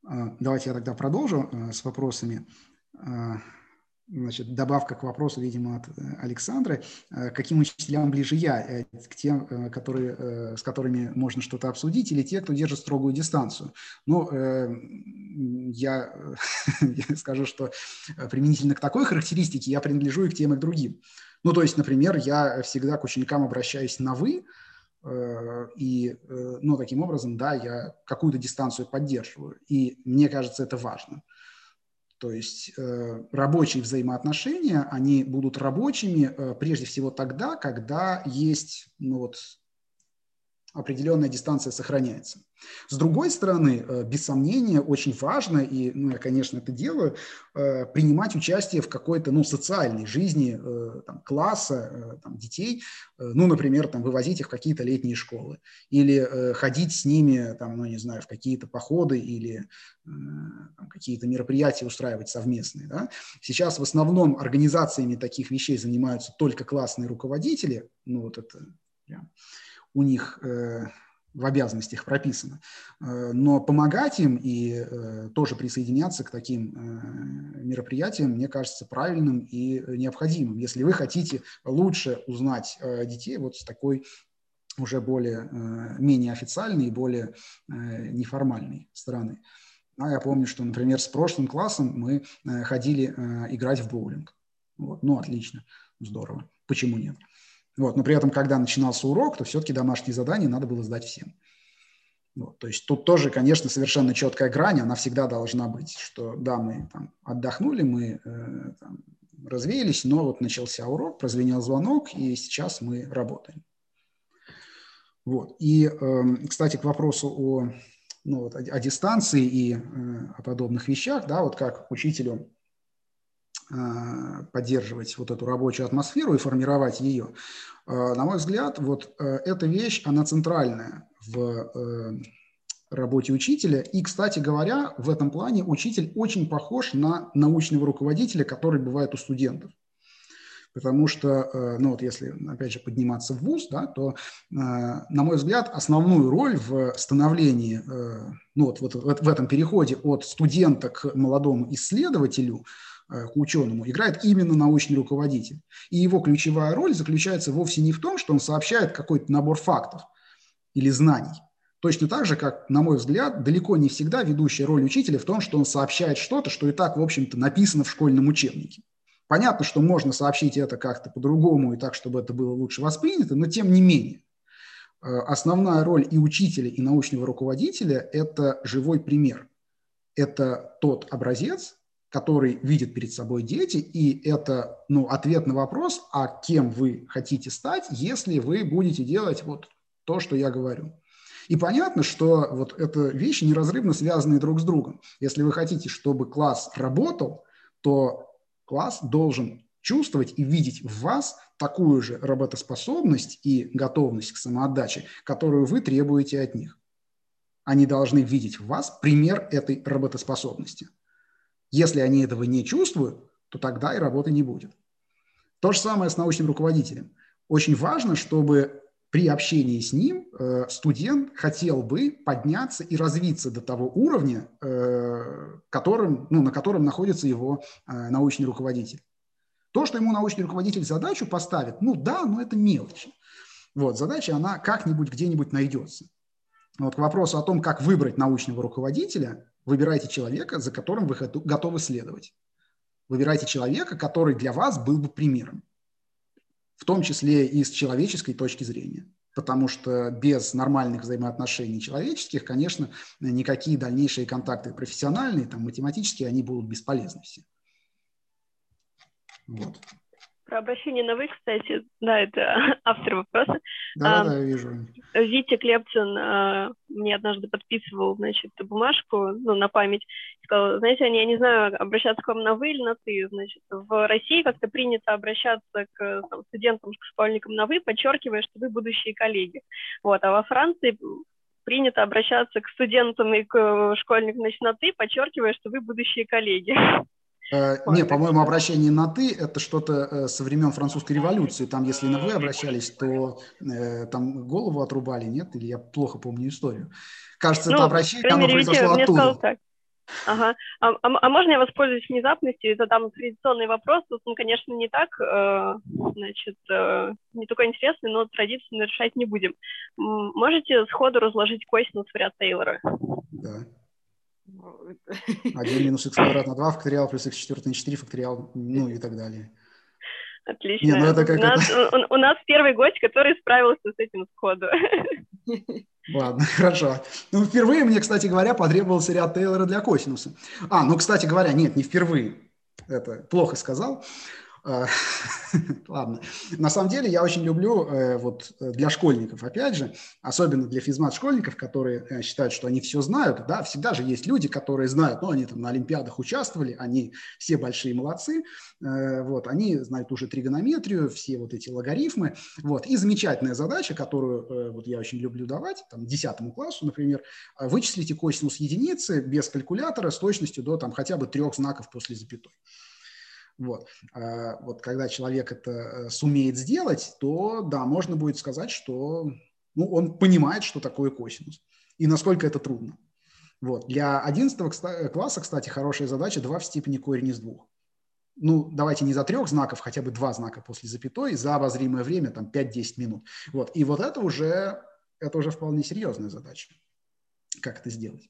А, давайте я тогда продолжу э, с вопросами. Значит, добавка к вопросу, видимо, от э, Александры. Э, каким учителям ближе я? К тем, которые, с которыми можно что-то обсудить, или те, кто держит строгую дистанцию? Ну, я, <laughs> я скажу, что применительно к такой характеристике я принадлежу и к тем, и к другим. Ну, то есть, например, я всегда к ученикам обращаюсь на «вы», Э, и, э, ну, таким образом, да, я какую-то дистанцию поддерживаю. И мне кажется, это важно. То есть э, рабочие взаимоотношения, они будут рабочими прежде всего тогда, когда есть ну, вот, определенная дистанция сохраняется. С другой стороны, э, без сомнения, очень важно, и ну, я, конечно, это делаю, э, принимать участие в какой-то ну, социальной жизни э, там, класса, там, детей, ну, например, там, вывозить их в какие-то летние школы, или ходить с ними, там, ну, не знаю, в какие-то походы или там, какие-то мероприятия устраивать совместные. Да? Сейчас в основном организациями таких вещей занимаются только классные руководители, ну, вот это прям у них э, в обязанностях прописано, э, но помогать им и э, тоже присоединяться к таким мероприятиям, мне кажется, правильным и необходимым, если вы хотите лучше узнать детей вот с такой уже более, менее официальной и более неформальной стороны. А я помню, что, например, с прошлым классом мы ходили играть в боулинг. Вот. Ну, отлично, здорово. Почему нет? Вот, но при этом, когда начинался урок, то все-таки домашние задания надо было сдать всем. Вот, то есть тут тоже, конечно, совершенно четкая грань, она всегда должна быть, что да, мы там, отдохнули, мы э, там, развеялись, но вот начался урок, прозвенел звонок, и сейчас мы работаем. Вот. И, э, кстати, к вопросу о, ну, вот, о, о дистанции и э, о подобных вещах, да, вот как учителю поддерживать вот эту рабочую атмосферу и формировать ее. На мой взгляд, вот эта вещь, она центральная в работе учителя. И, кстати говоря, в этом плане учитель очень похож на научного руководителя, который бывает у студентов. Потому что, э, ну вот если, опять же, подниматься в ВУЗ, да, то, э, на мой взгляд, основную роль в становлении, э, ну вот, вот в этом переходе от студента к молодому исследователю, к ученому, играет именно научный руководитель. И его ключевая роль заключается вовсе не в том, что он сообщает какой-то набор фактов или знаний, Точно так же, как, на мой взгляд, далеко не всегда ведущая роль учителя в том, что он сообщает что-то, что и так, в общем-то, написано в школьном учебнике. Понятно, что можно сообщить это как-то по-другому и так, чтобы это было лучше воспринято, но тем не менее. Э, основная роль и учителя, и научного руководителя – это живой пример. Это тот образец, который видят перед собой дети, и это ну, ответ на вопрос, а кем вы хотите стать, если вы будете делать вот то, что я говорю. И понятно, что вот это вещи неразрывно связаны друг с другом. Если вы хотите, чтобы класс работал, то класс должен чувствовать и видеть в вас такую же работоспособность и готовность к самоотдаче, которую вы требуете от них. Они должны видеть в вас пример этой работоспособности. Если они этого не чувствуют, то тогда и работы не будет. То же самое с научным руководителем. Очень важно, чтобы при общении с ним э, студент хотел бы подняться и развиться до того уровня, э, которым, ну, на котором находится его э, научный руководитель. То, что ему научный руководитель задачу поставит, ну да, но это мелочь. Вот, задача, она как-нибудь где-нибудь найдется. Вот к вопросу о том, как выбрать научного руководителя, выбирайте человека, за которым вы готовы следовать. Выбирайте человека, который для вас был бы примером в том числе и с человеческой точки зрения. Потому что без нормальных взаимоотношений человеческих, конечно, никакие дальнейшие контакты профессиональные, там, математические, они будут бесполезны все. Вот. Про обращение на «вы», кстати, да, это <laughs> автор вопроса. Да, а, да, я вижу. Витя Клепцин а, мне однажды подписывал, значит, бумажку, ну, на память, сказал, знаете, я не знаю, обращаться к вам на «вы» или на «ты», значит, в России как-то принято обращаться к там, студентам, к школьникам на «вы», подчеркивая, что вы будущие коллеги. Вот, а во Франции принято обращаться к студентам и к школьникам, значит, на «ты», подчеркивая, что вы будущие коллеги. <laughs> Э, не, по-моему, обращение на «ты» – это что-то э, со времен французской революции. Там, если на «вы» обращались, то э, там голову отрубали, нет? Или я плохо помню историю. Кажется, ну, это обращение, оно произошло оттуда. Так. Ага. А, а, а можно я воспользуюсь внезапностью и задам традиционный вопрос? Тут он, конечно, не так, э, значит, э, не такой интересный, но традицию нарушать не будем. Можете сходу разложить косинус вариант Тейлора? Да. 1 минус x квадрат на 2 факториал плюс x четвертый на 4 факториал, ну и так далее. Отлично. Не, ну это как у, нас. У, у нас первый гость, который справился с этим сходу. Ладно, <laughs> хорошо. Ну, впервые мне, кстати говоря, потребовался ряд Тейлора для косинуса. А, ну, кстати говоря, нет, не впервые. Это плохо сказал. А, <laughs> ладно. На самом деле я очень люблю э, вот э, для школьников, опять же, особенно для физмат-школьников, которые э, считают, что они все знают, да, всегда же есть люди, которые знают, ну, они там на Олимпиадах участвовали, они все большие молодцы, вот, они знают уже тригонометрию, все вот эти логарифмы, вот, и замечательная задача, которую вот я очень люблю давать, там, десятому классу, например, вычислите косинус единицы без калькулятора с точностью до там хотя бы трех знаков после запятой. Вот. А вот когда человек это э, сумеет сделать, то да, можно будет сказать, что ну, он понимает, что такое косинус и насколько это трудно. Вот. Для 11 э, класса, кстати, хорошая задача 2 в степени корень из двух. Ну, давайте не за трех знаков, хотя бы два знака после запятой, за обозримое время, там, 5-10 минут. Вот. И вот это уже, это уже вполне серьезная задача. Как это сделать?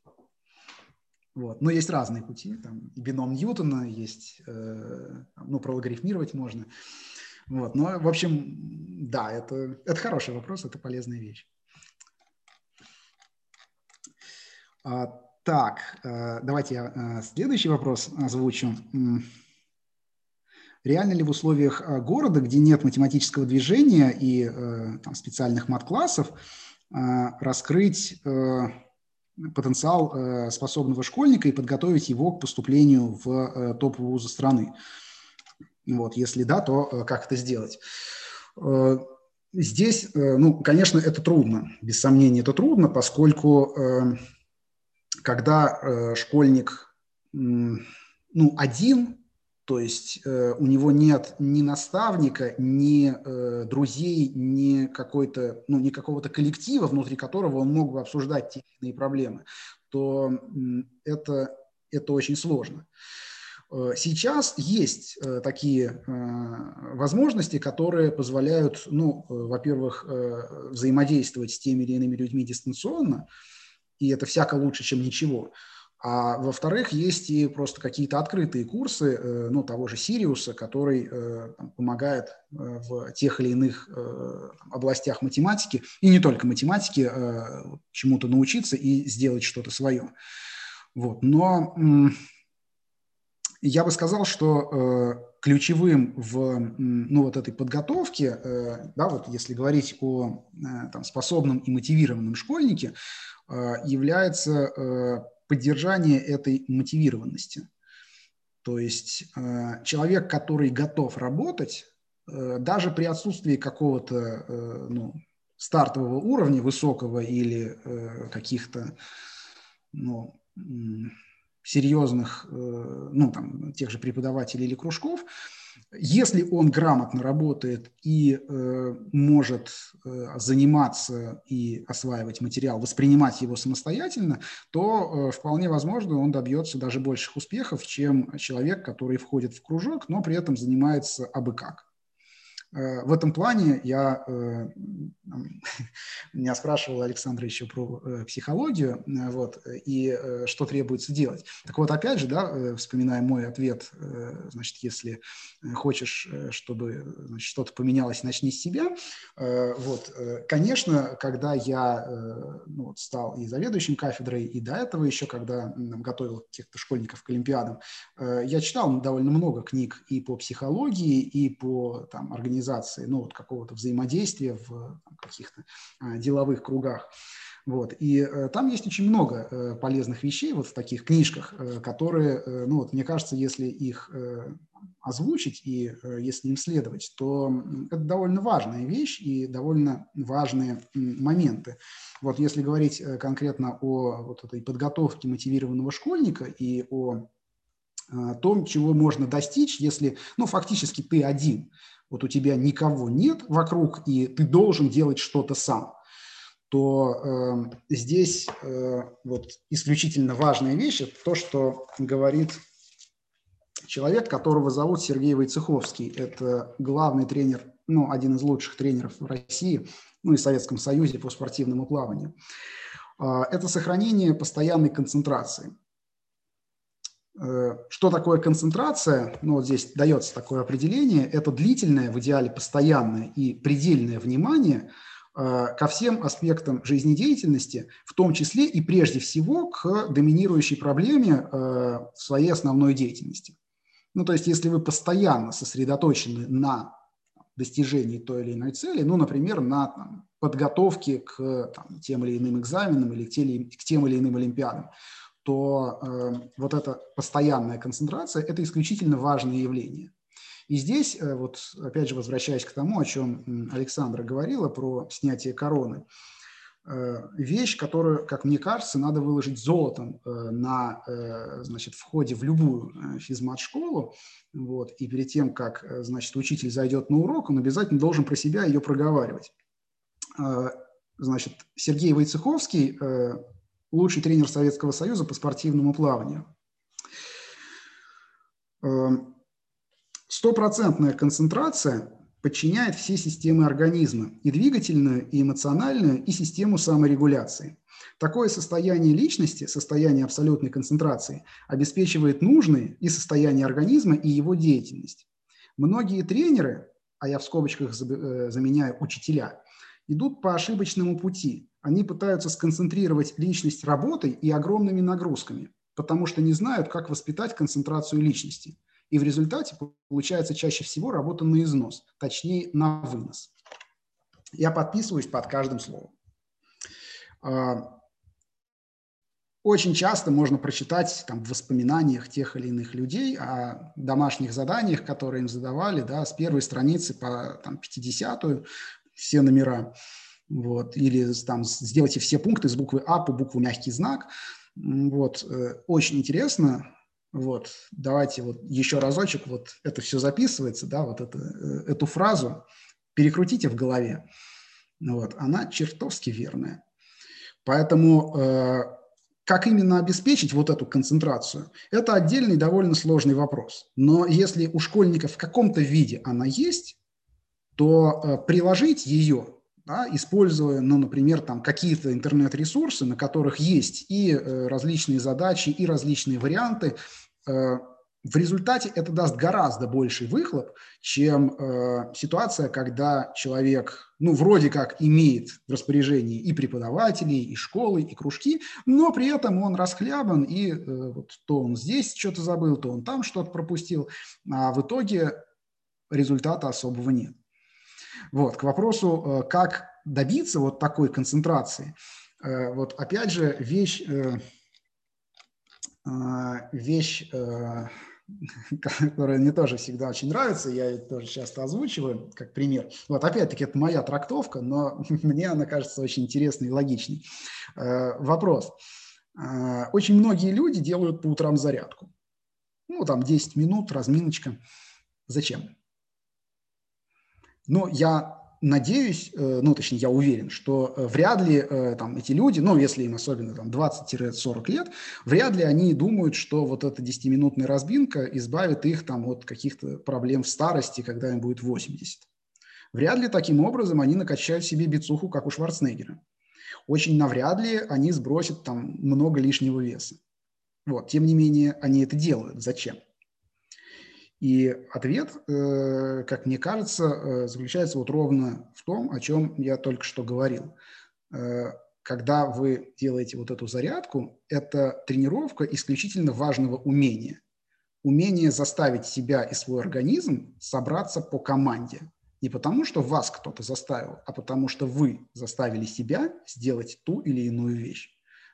Вот. Но есть разные пути. Там бином Ньютона есть, э, ну, прологарифмировать можно. Вот. Но, в общем, да, это, это хороший вопрос, это полезная вещь. А, так, э, давайте я э, следующий вопрос озвучу. Реально ли в условиях э, города, где нет математического движения и э, там, специальных мат-классов, э, раскрыть потенциал э, способного школьника и подготовить его к поступлению в э, топ вузы страны. Вот, если да, то как это сделать? Здесь, ну, конечно, это трудно, без сомнения, это трудно, поскольку когда школьник, ну, один, то есть э, у него нет ни наставника, ни э, друзей, ни какой-то, ну, ни какого-то коллектива, внутри которого он мог бы обсуждать те или иные проблемы, то это, это очень сложно. Э, сейчас есть э, такие э, возможности, которые позволяют, ну, во-первых, взаимодействовать с теми или иными людьми дистанционно, и это всяко лучше, чем ничего. А во-вторых, есть и просто какие-то открытые курсы, э, ну, того же Сириуса, который э, там, помогает э, в тех или иных областях математики, и не только математики, чему-то научиться и сделать что-то свое. Вот. Но я бы сказал, что ключевым в ну, вот этой подготовке, да, вот если говорить о там, способном и мотивированном школьнике, является поддержание этой мотивированности. То есть э, человек, который готов работать, э, даже при отсутствии какого-то э, ну, стартового уровня, высокого или каких-то ну, серьезных, ну, там, тех же преподавателей или кружков, если он грамотно работает и э, может э, заниматься и осваивать материал, воспринимать его самостоятельно, то э, вполне возможно он добьется даже больших успехов, чем человек, который входит в кружок, но при этом занимается абы как. Э, в этом плане я, э, <laughs> меня спрашивал Александр еще про э, психологию, вот, и что требуется делать. Так вот, опять же, да, вспоминая мой ответ, значит, если хочешь, чтобы значит, что-то поменялось, начни с себя. Вот, конечно, когда я ну, вот, стал и заведующим кафедрой, и до этого еще, когда готовил каких-то школьников к Олимпиадам, я читал довольно много книг и по психологии, и по там, организации организации, ну, вот какого-то взаимодействия в каких-то а, деловых кругах. Вот. И э, там есть очень много э, полезных вещей вот в таких книжках, э, которые, э, ну вот, мне кажется, если их э, озвучить и э, если им следовать, то это довольно важная вещь и довольно важные моменты. Вот если говорить э, конкретно о вот этой подготовке мотивированного школьника и о э, том, чего можно достичь, если, ну, фактически ты один вот у тебя никого нет вокруг, и ты должен делать что-то сам, то э, здесь э, вот исключительно важная вещь – это то, что говорит человек, которого зовут Сергей Войцеховский. Это главный тренер, ну, один из лучших тренеров в России, ну и Советском Союзе по спортивному плаванию. Э, это сохранение постоянной концентрации. Э, что такое концентрация? Ну, вот здесь дается такое определение. Это длительное, в идеале постоянное и предельное внимание э, ко всем аспектам жизнедеятельности, в том числе и прежде всего к доминирующей проблеме э, в своей основной деятельности. Ну, то есть, если вы постоянно сосредоточены на достижении той или иной цели, ну, например, на там, подготовке к там, тем или иным экзаменам или к, тем, к тем или иным олимпиадам, то э, вот эта постоянная концентрация – это исключительно важное явление. И здесь, э, вот опять же возвращаясь к тому, о чем Александра говорила, про снятие короны, э, вещь, которую, как мне кажется, надо выложить золотом э, на э, значит, входе в любую э, физмат-школу, вот, и перед тем, как э, значит, учитель зайдет на урок, он обязательно должен про себя ее проговаривать. Э, значит, Сергей Войцеховский э, лучший тренер Советского Союза по спортивному плаванию. Эм, стопроцентная концентрация подчиняет все системы организма, и двигательную, и эмоциональную, и систему саморегуляции. Такое состояние личности, состояние абсолютной концентрации, обеспечивает нужные и состояние организма, и его деятельность. Многие тренеры, а я в скобочках э, заменяю учителя, идут по ошибочному пути, они пытаются сконцентрировать личность работой и огромными нагрузками, потому что не знают, как воспитать концентрацию личности. И в результате получается чаще всего работа на износ, точнее на вынос. Я подписываюсь под каждым словом. А, очень часто можно прочитать там, в воспоминаниях тех или иных людей о домашних заданиях, которые им задавали, да, с первой страницы по там, 50-ю, все номера, вот, или там сделайте все пункты с буквы А по букву мягкий знак, вот, э, очень интересно, вот, давайте вот еще разочек, вот это все записывается, да, вот это, э, эту фразу перекрутите в голове, вот, она чертовски верная. Поэтому э, как именно обеспечить вот эту концентрацию, это отдельный довольно сложный вопрос. Но если у школьников в каком-то виде она есть, то э, приложить ее, да, используя, ну, например, там какие-то интернет-ресурсы, на которых есть и э, различные задачи, и различные варианты, э, в результате это даст гораздо больший выхлоп, чем ситуация, когда человек, ну, вроде как имеет в распоряжении и преподавателей, и школы, и кружки, но при этом он расхлябан, и вот то он здесь что-то забыл, то он там что-то пропустил, а в итоге результата особого нет. Вот, к вопросу, э, как добиться вот такой концентрации. Э, вот опять же вещь, э, вещь <laughs> которая мне тоже всегда очень нравится, я ее тоже часто озвучиваю как пример. Вот опять-таки это моя трактовка, но <laughs> мне она кажется очень интересной и логичной. Вопрос. Очень многие люди делают по утрам зарядку. Ну, там 10 минут, разминочка. Зачем? Ну, я надеюсь, э, ну, точнее, я уверен, что э, вряд ли э, там эти люди, ну, если им особенно там 20-40 лет, вряд ли они думают, что вот эта 10-минутная разбинка избавит их там от каких-то проблем в старости, когда им будет 80. Вряд ли таким образом они накачают себе бицуху, как у Шварценеггера. Очень навряд ли они сбросят там много лишнего веса. Вот, тем не менее, они это делают. Зачем? И ответ, э, как мне кажется, э, заключается вот ровно в том, о чем я только что говорил. Э, когда вы делаете вот эту зарядку, это тренировка исключительно важного умения. Умение заставить себя и свой организм собраться по команде. Не потому, что вас кто-то заставил, а потому, что вы заставили себя сделать ту или иную вещь.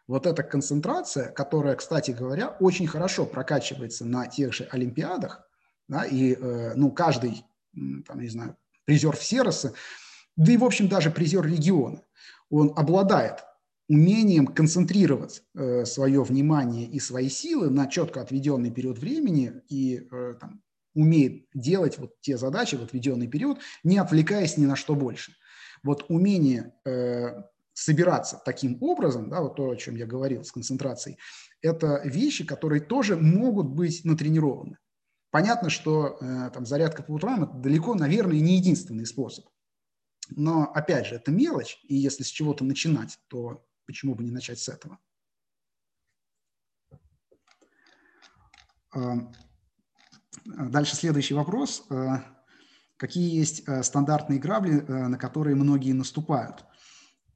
Вот эта концентрация, которая, кстати говоря, очень хорошо прокачивается на тех же Олимпиадах, да, и, э, ну, каждый, там, не знаю, призер Всероса, да и, в общем, даже призер региона, он обладает умением концентрировать э, свое внимание и свои силы на четко отведенный период времени и э, там, умеет делать вот те задачи в отведенный период, не отвлекаясь ни на что больше. Вот умение э, собираться таким образом, да, вот то, о чем я говорил с концентрацией, это вещи, которые тоже могут быть натренированы. Понятно, что э, там, зарядка по утрам – это далеко, наверное, не единственный способ. Но, опять же, это мелочь, и если с чего-то начинать, то почему бы не начать с этого? А, дальше следующий вопрос. А, какие есть э, стандартные грабли, э, на которые многие наступают?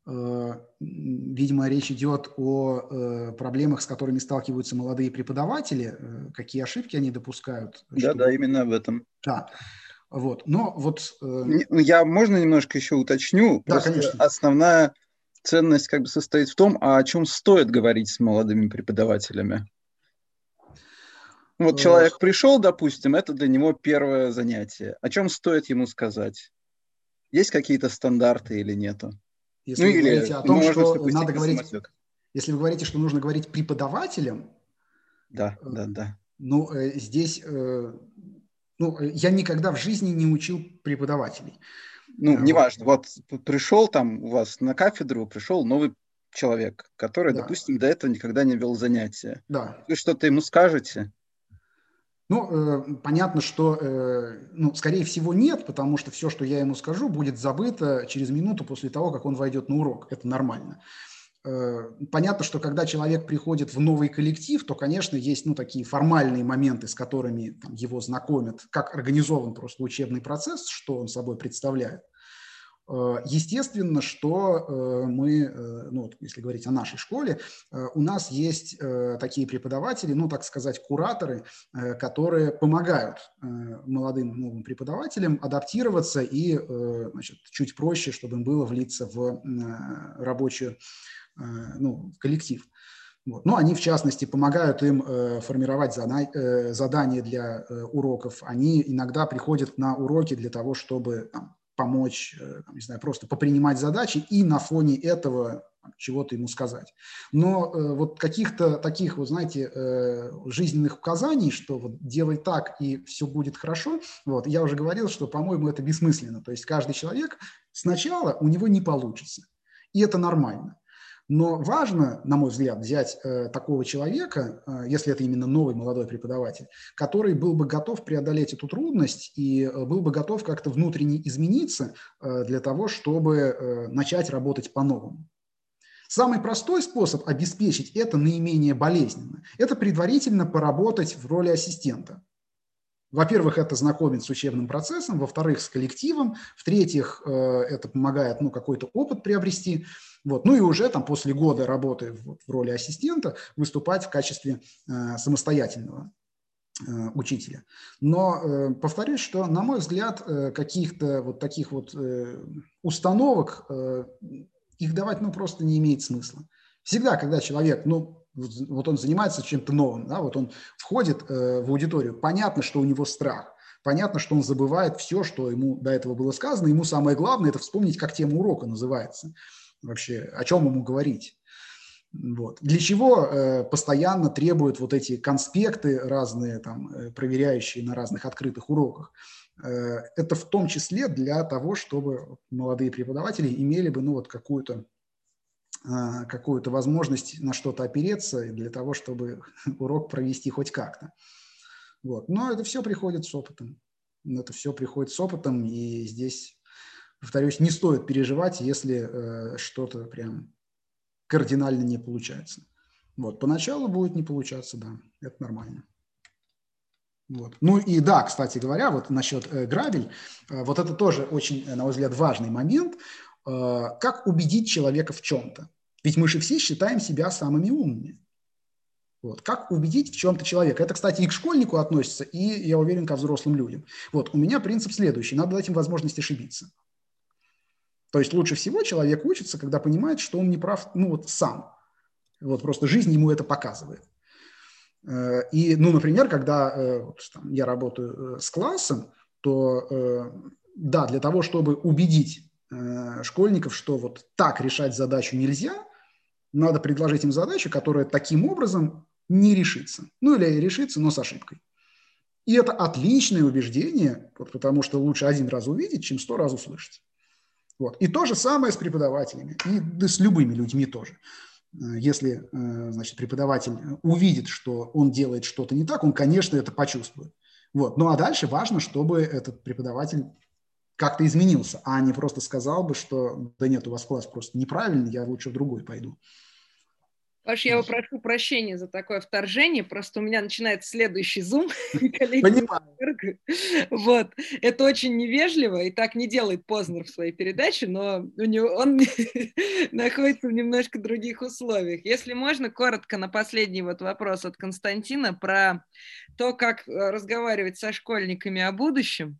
Э, видимо, речь идет о э, проблемах, с которыми сталкиваются молодые преподаватели, э, какие ошибки они допускают. Да, чтобы... да, именно в этом. Да. Вот. Но вот... Ну, я можно немножко еще уточню? Да, Просто конечно. Основная ценность как бы состоит в том, а о чем стоит говорить с молодыми преподавателями. Вот человек пришел, допустим, это для него первое занятие. О чем стоит ему сказать? Есть какие-то стандарты или нету? Если ну, вы говорите о том, что надо говорить, самотек. если вы говорите, что нужно говорить преподавателям, да, э, да, да. Ну, э, здесь, э, ну, я никогда в жизни не учил преподавателей. Ну, вот. неважно, вот пришел там у вас на кафедру, пришел новый человек, который, да. допустим, до этого никогда не вел занятия. Да. Вы что-то ему скажете? Ну, э, понятно, что, э, ну, скорее всего, нет, потому что все, что я ему скажу, будет забыто через минуту после того, как он войдет на урок. Это нормально. Э, понятно, что когда человек приходит в новый коллектив, то, конечно, есть ну, такие формальные моменты, с которыми там, его знакомят, как организован просто учебный процесс, что он собой представляет. Э, естественно, что э, мы, э, ну, если говорить о нашей школе, у нас есть такие преподаватели, ну, так сказать, кураторы, которые помогают молодым новым преподавателям адаптироваться и, значит, чуть проще, чтобы им было влиться в рабочую, ну, коллектив. Вот. Но они, в частности, помогают им э, формировать зада э, задания для э, уроков. Они иногда приходят на уроки для того, чтобы там, помочь, э, там, не знаю, просто попринимать задачи и на фоне этого чего-то ему сказать. Но э, вот каких-то таких, вот знаете, э, жизненных указаний, что вот делай так и все будет хорошо, вот, я уже говорил, что, по-моему, это бессмысленно. То есть каждый человек сначала у него не получится. И это нормально. Но важно, на мой взгляд, взять э, такого человека, э, если это именно новый молодой преподаватель, который был бы готов преодолеть эту трудность и э, был бы готов как-то внутренне измениться э, для того, чтобы э, начать работать по-новому. Самый простой способ обеспечить это наименее болезненно – это предварительно поработать в роли ассистента. Во-первых, это знакомит с учебным процессом, во-вторых, с коллективом, в-третьих, э, это помогает ну, какой-то опыт приобрести. Вот. Ну и уже там после года работы в, роли ассистента выступать в качестве э, самостоятельного э, учителя. Но повторюсь, что, на мой взгляд, каких-то вот таких вот установок, их давать ну, просто не имеет смысла. Всегда, когда человек, ну, вот он занимается чем-то новым, да, вот он входит э, в аудиторию, понятно, что у него страх, понятно, что он забывает все, что ему до этого было сказано, ему самое главное – это вспомнить, как тема урока называется, вообще, о чем ему говорить. Вот. Для чего э, постоянно требуют вот эти конспекты разные, там, э, проверяющие на разных открытых уроках? Э, это в том числе для того, чтобы молодые преподаватели имели бы ну, вот какую-то какую-то возможность на что-то опереться для того, чтобы <laughs> урок провести хоть как-то. Вот. Но это все приходит с опытом. Это все приходит с опытом, и здесь, повторюсь, не стоит переживать, если э, что-то прям кардинально не получается. Вот. Поначалу будет не получаться, да, это нормально. Вот. Ну и да, кстати говоря, вот насчет э, грабель, э, вот это тоже очень, на мой взгляд, важный момент. Э, как убедить человека в чем-то. Ведь мы же все считаем себя самыми умными. Вот. Как убедить в чем-то человека? Это, кстати, и к школьнику относится, и, я уверен, ко взрослым людям. Вот. У меня принцип следующий. Надо дать им возможность ошибиться. То есть лучше всего человек учится, когда понимает, что он не прав, ну вот сам. Вот просто жизнь ему это показывает. Э, и, ну, например, когда э, вот, там, я работаю с классом, то да, для того, чтобы убедить Э, школьников, что вот так решать задачу нельзя, надо предложить им задачу, которая таким образом не решится. Ну или решится, но с ошибкой. И это отличное убеждение, потому что лучше один раз увидеть, чем сто раз услышать. Вот. И то же самое с преподавателями, и да с любыми людьми тоже. Э, если э, значит, преподаватель увидит, что он делает что-то не так, он, конечно, это почувствует. Вот. Ну а дальше важно, чтобы этот преподаватель как-то изменился, а не просто сказал бы, что да нет, у вас класс просто неправильный, я лучше в другой пойду. Паш, я прошу прощения за такое вторжение, просто у меня начинается следующий зум. <laughs> Понимаю. Вот. Это очень невежливо, и так не делает Познер в своей передаче, но у него, он <laughs> находится в немножко других условиях. Если можно, коротко на последний вот вопрос от Константина про то, как э, разговаривать со школьниками о будущем.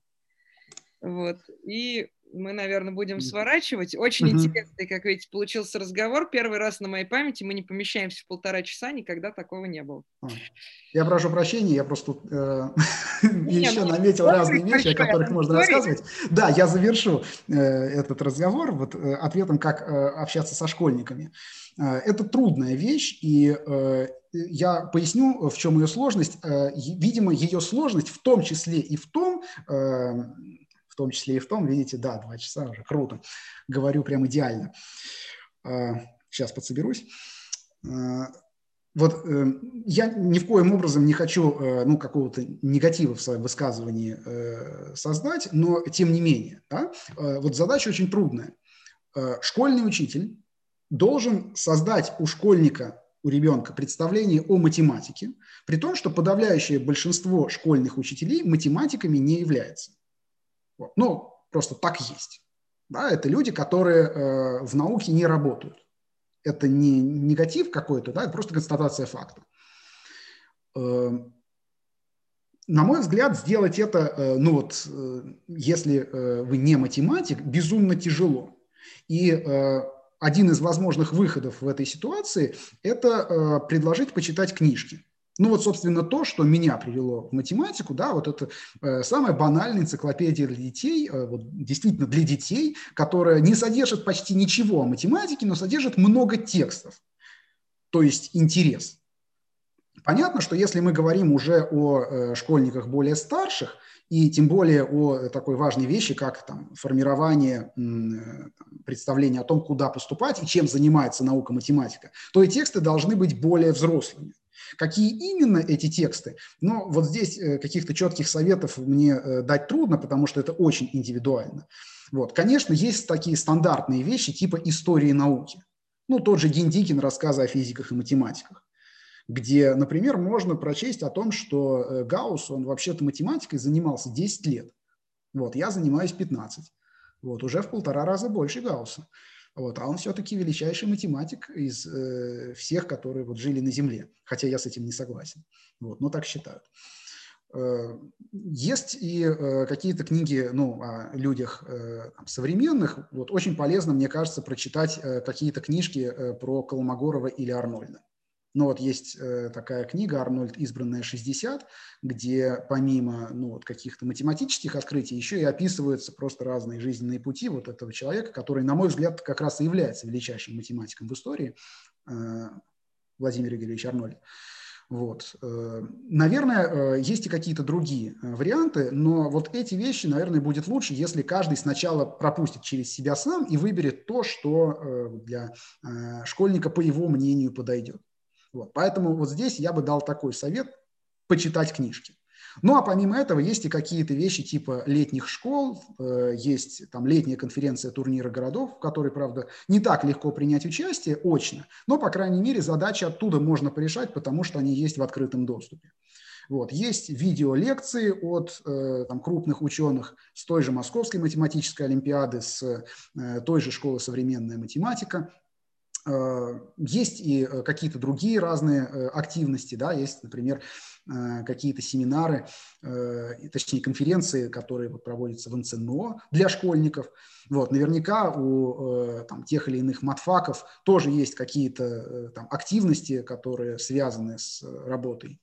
Вот. И мы, наверное, будем сворачивать. Очень mm-hmm. интересный, как видите, получился разговор. Первый раз на моей памяти мы не помещаемся в полтора часа, никогда такого не было. А. Я прошу прощения, я просто э, <laughs> еще ну, наметил разные вещи, о которых можно рассказывать. Да, я завершу э, этот разговор вот, э, ответом, как э, общаться со школьниками. Э, это трудная вещь, и э, я поясню, в чем ее сложность. Э, видимо, ее сложность в том числе и в том, э, том числе и в том, видите, да, два часа уже, круто, говорю прям идеально. Сейчас а, подсоберусь. А, вот э, я ни в коем образом не хочу э, ну, какого-то негатива в своем высказывании э, создать, но тем не менее, да, вот задача очень трудная. Школьный учитель должен создать у школьника, у ребенка представление о математике, при том, что подавляющее большинство школьных учителей математиками не является. Ну, просто так есть. Да, это люди, которые э, в науке не работают. Это не негатив какой-то, да, это просто констатация факта. Э, на мой взгляд, сделать это, э, ну вот, э, если э, вы не математик, безумно тяжело. И э, один из возможных выходов в этой ситуации – это предложить почитать книжки. Ну вот, собственно, то, что меня привело в математику, да, вот это э, самая банальная энциклопедия для детей, э, вот, действительно для детей, которая не содержит почти ничего о математике, но содержит много текстов, то есть интерес. Понятно, что если мы говорим уже о э, школьниках более старших, и тем более о такой важной вещи, как там, формирование э, представления о том, куда поступать и чем занимается наука математика, то и тексты должны быть более взрослыми. Какие именно эти тексты? Ну, вот здесь э, каких-то четких советов мне э, дать трудно, потому что это очень индивидуально. Вот. Конечно, есть такие стандартные вещи типа истории науки. Ну, тот же Гендикин, рассказы о физиках и математиках где, например, можно прочесть о том, что э, Гаусс, он вообще-то математикой занимался 10 лет. Вот, я занимаюсь 15. Вот, уже в полтора раза больше Гаусса. Вот, а он все-таки величайший математик из э, всех, которые вот жили на Земле, хотя я с этим не согласен, вот, но так считают. Э, есть и э, какие-то книги ну, о людях э, современных. Вот, очень полезно, мне кажется, прочитать какие-то книжки про Колмогорова или Арнольда. Ну вот есть э, такая книга «Арнольд. Избранная 60», где помимо ну, вот каких-то математических открытий еще и описываются просто разные жизненные пути вот этого человека, который, на мой взгляд, как раз и является величайшим математиком в истории, э, Владимир Игоревич Арнольд. Вот. Э, наверное, э, есть и какие-то другие э, варианты, но вот эти вещи, наверное, будет лучше, если каждый сначала пропустит через себя сам и выберет то, что для школьника, по его мнению, подойдет. Вот. Поэтому вот здесь я бы дал такой совет – почитать книжки. Ну а помимо этого есть и какие-то вещи типа летних школ, э, есть там летняя конференция турнира городов, в которой, правда, не так легко принять участие очно, но, по крайней мере, задачи оттуда можно порешать, потому что они есть в открытом доступе. Вот. Есть видеолекции от э, там, крупных ученых с той же Московской математической олимпиады, с э, той же школы «Современная математика». Э, есть и э, какие-то другие разные э, активности, да, есть, например, какие-то семинары, точнее конференции, которые вот проводятся в НЦНО для школьников. Вот, наверняка у там, тех или иных матфаков тоже есть какие-то там, активности, которые связаны с работой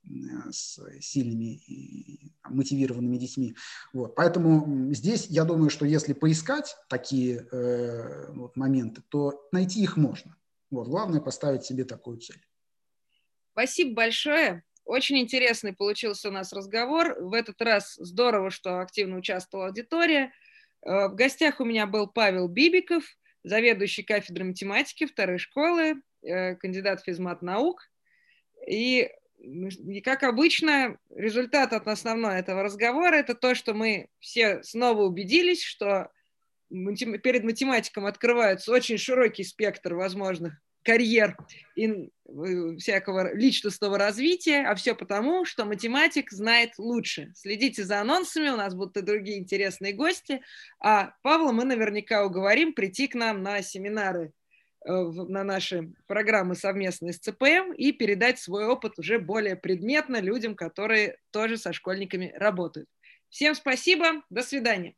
с сильными и мотивированными детьми. Вот, поэтому здесь я думаю, что если поискать такие э, вот, моменты, то найти их можно. Вот, главное поставить себе такую цель. Спасибо большое. Очень интересный получился у нас разговор. В этот раз здорово, что активно участвовала аудитория. Э, в гостях у меня был Павел Бибиков, заведующий кафедрой математики второй школы, э, кандидат физмат наук. И, и как обычно, результат от основного этого разговора – это то, что мы все снова убедились, что перед математиком открывается очень широкий спектр возможных карьер и э, всякого личностного развития, а все потому, что математик знает лучше. Следите за анонсами, у нас будут и другие интересные гости, а Павла мы наверняка уговорим прийти к нам на семинары, э, на наши программы совместные с ЦПМ и передать свой опыт уже более предметно людям, которые тоже со школьниками работают. Всем спасибо, до свидания.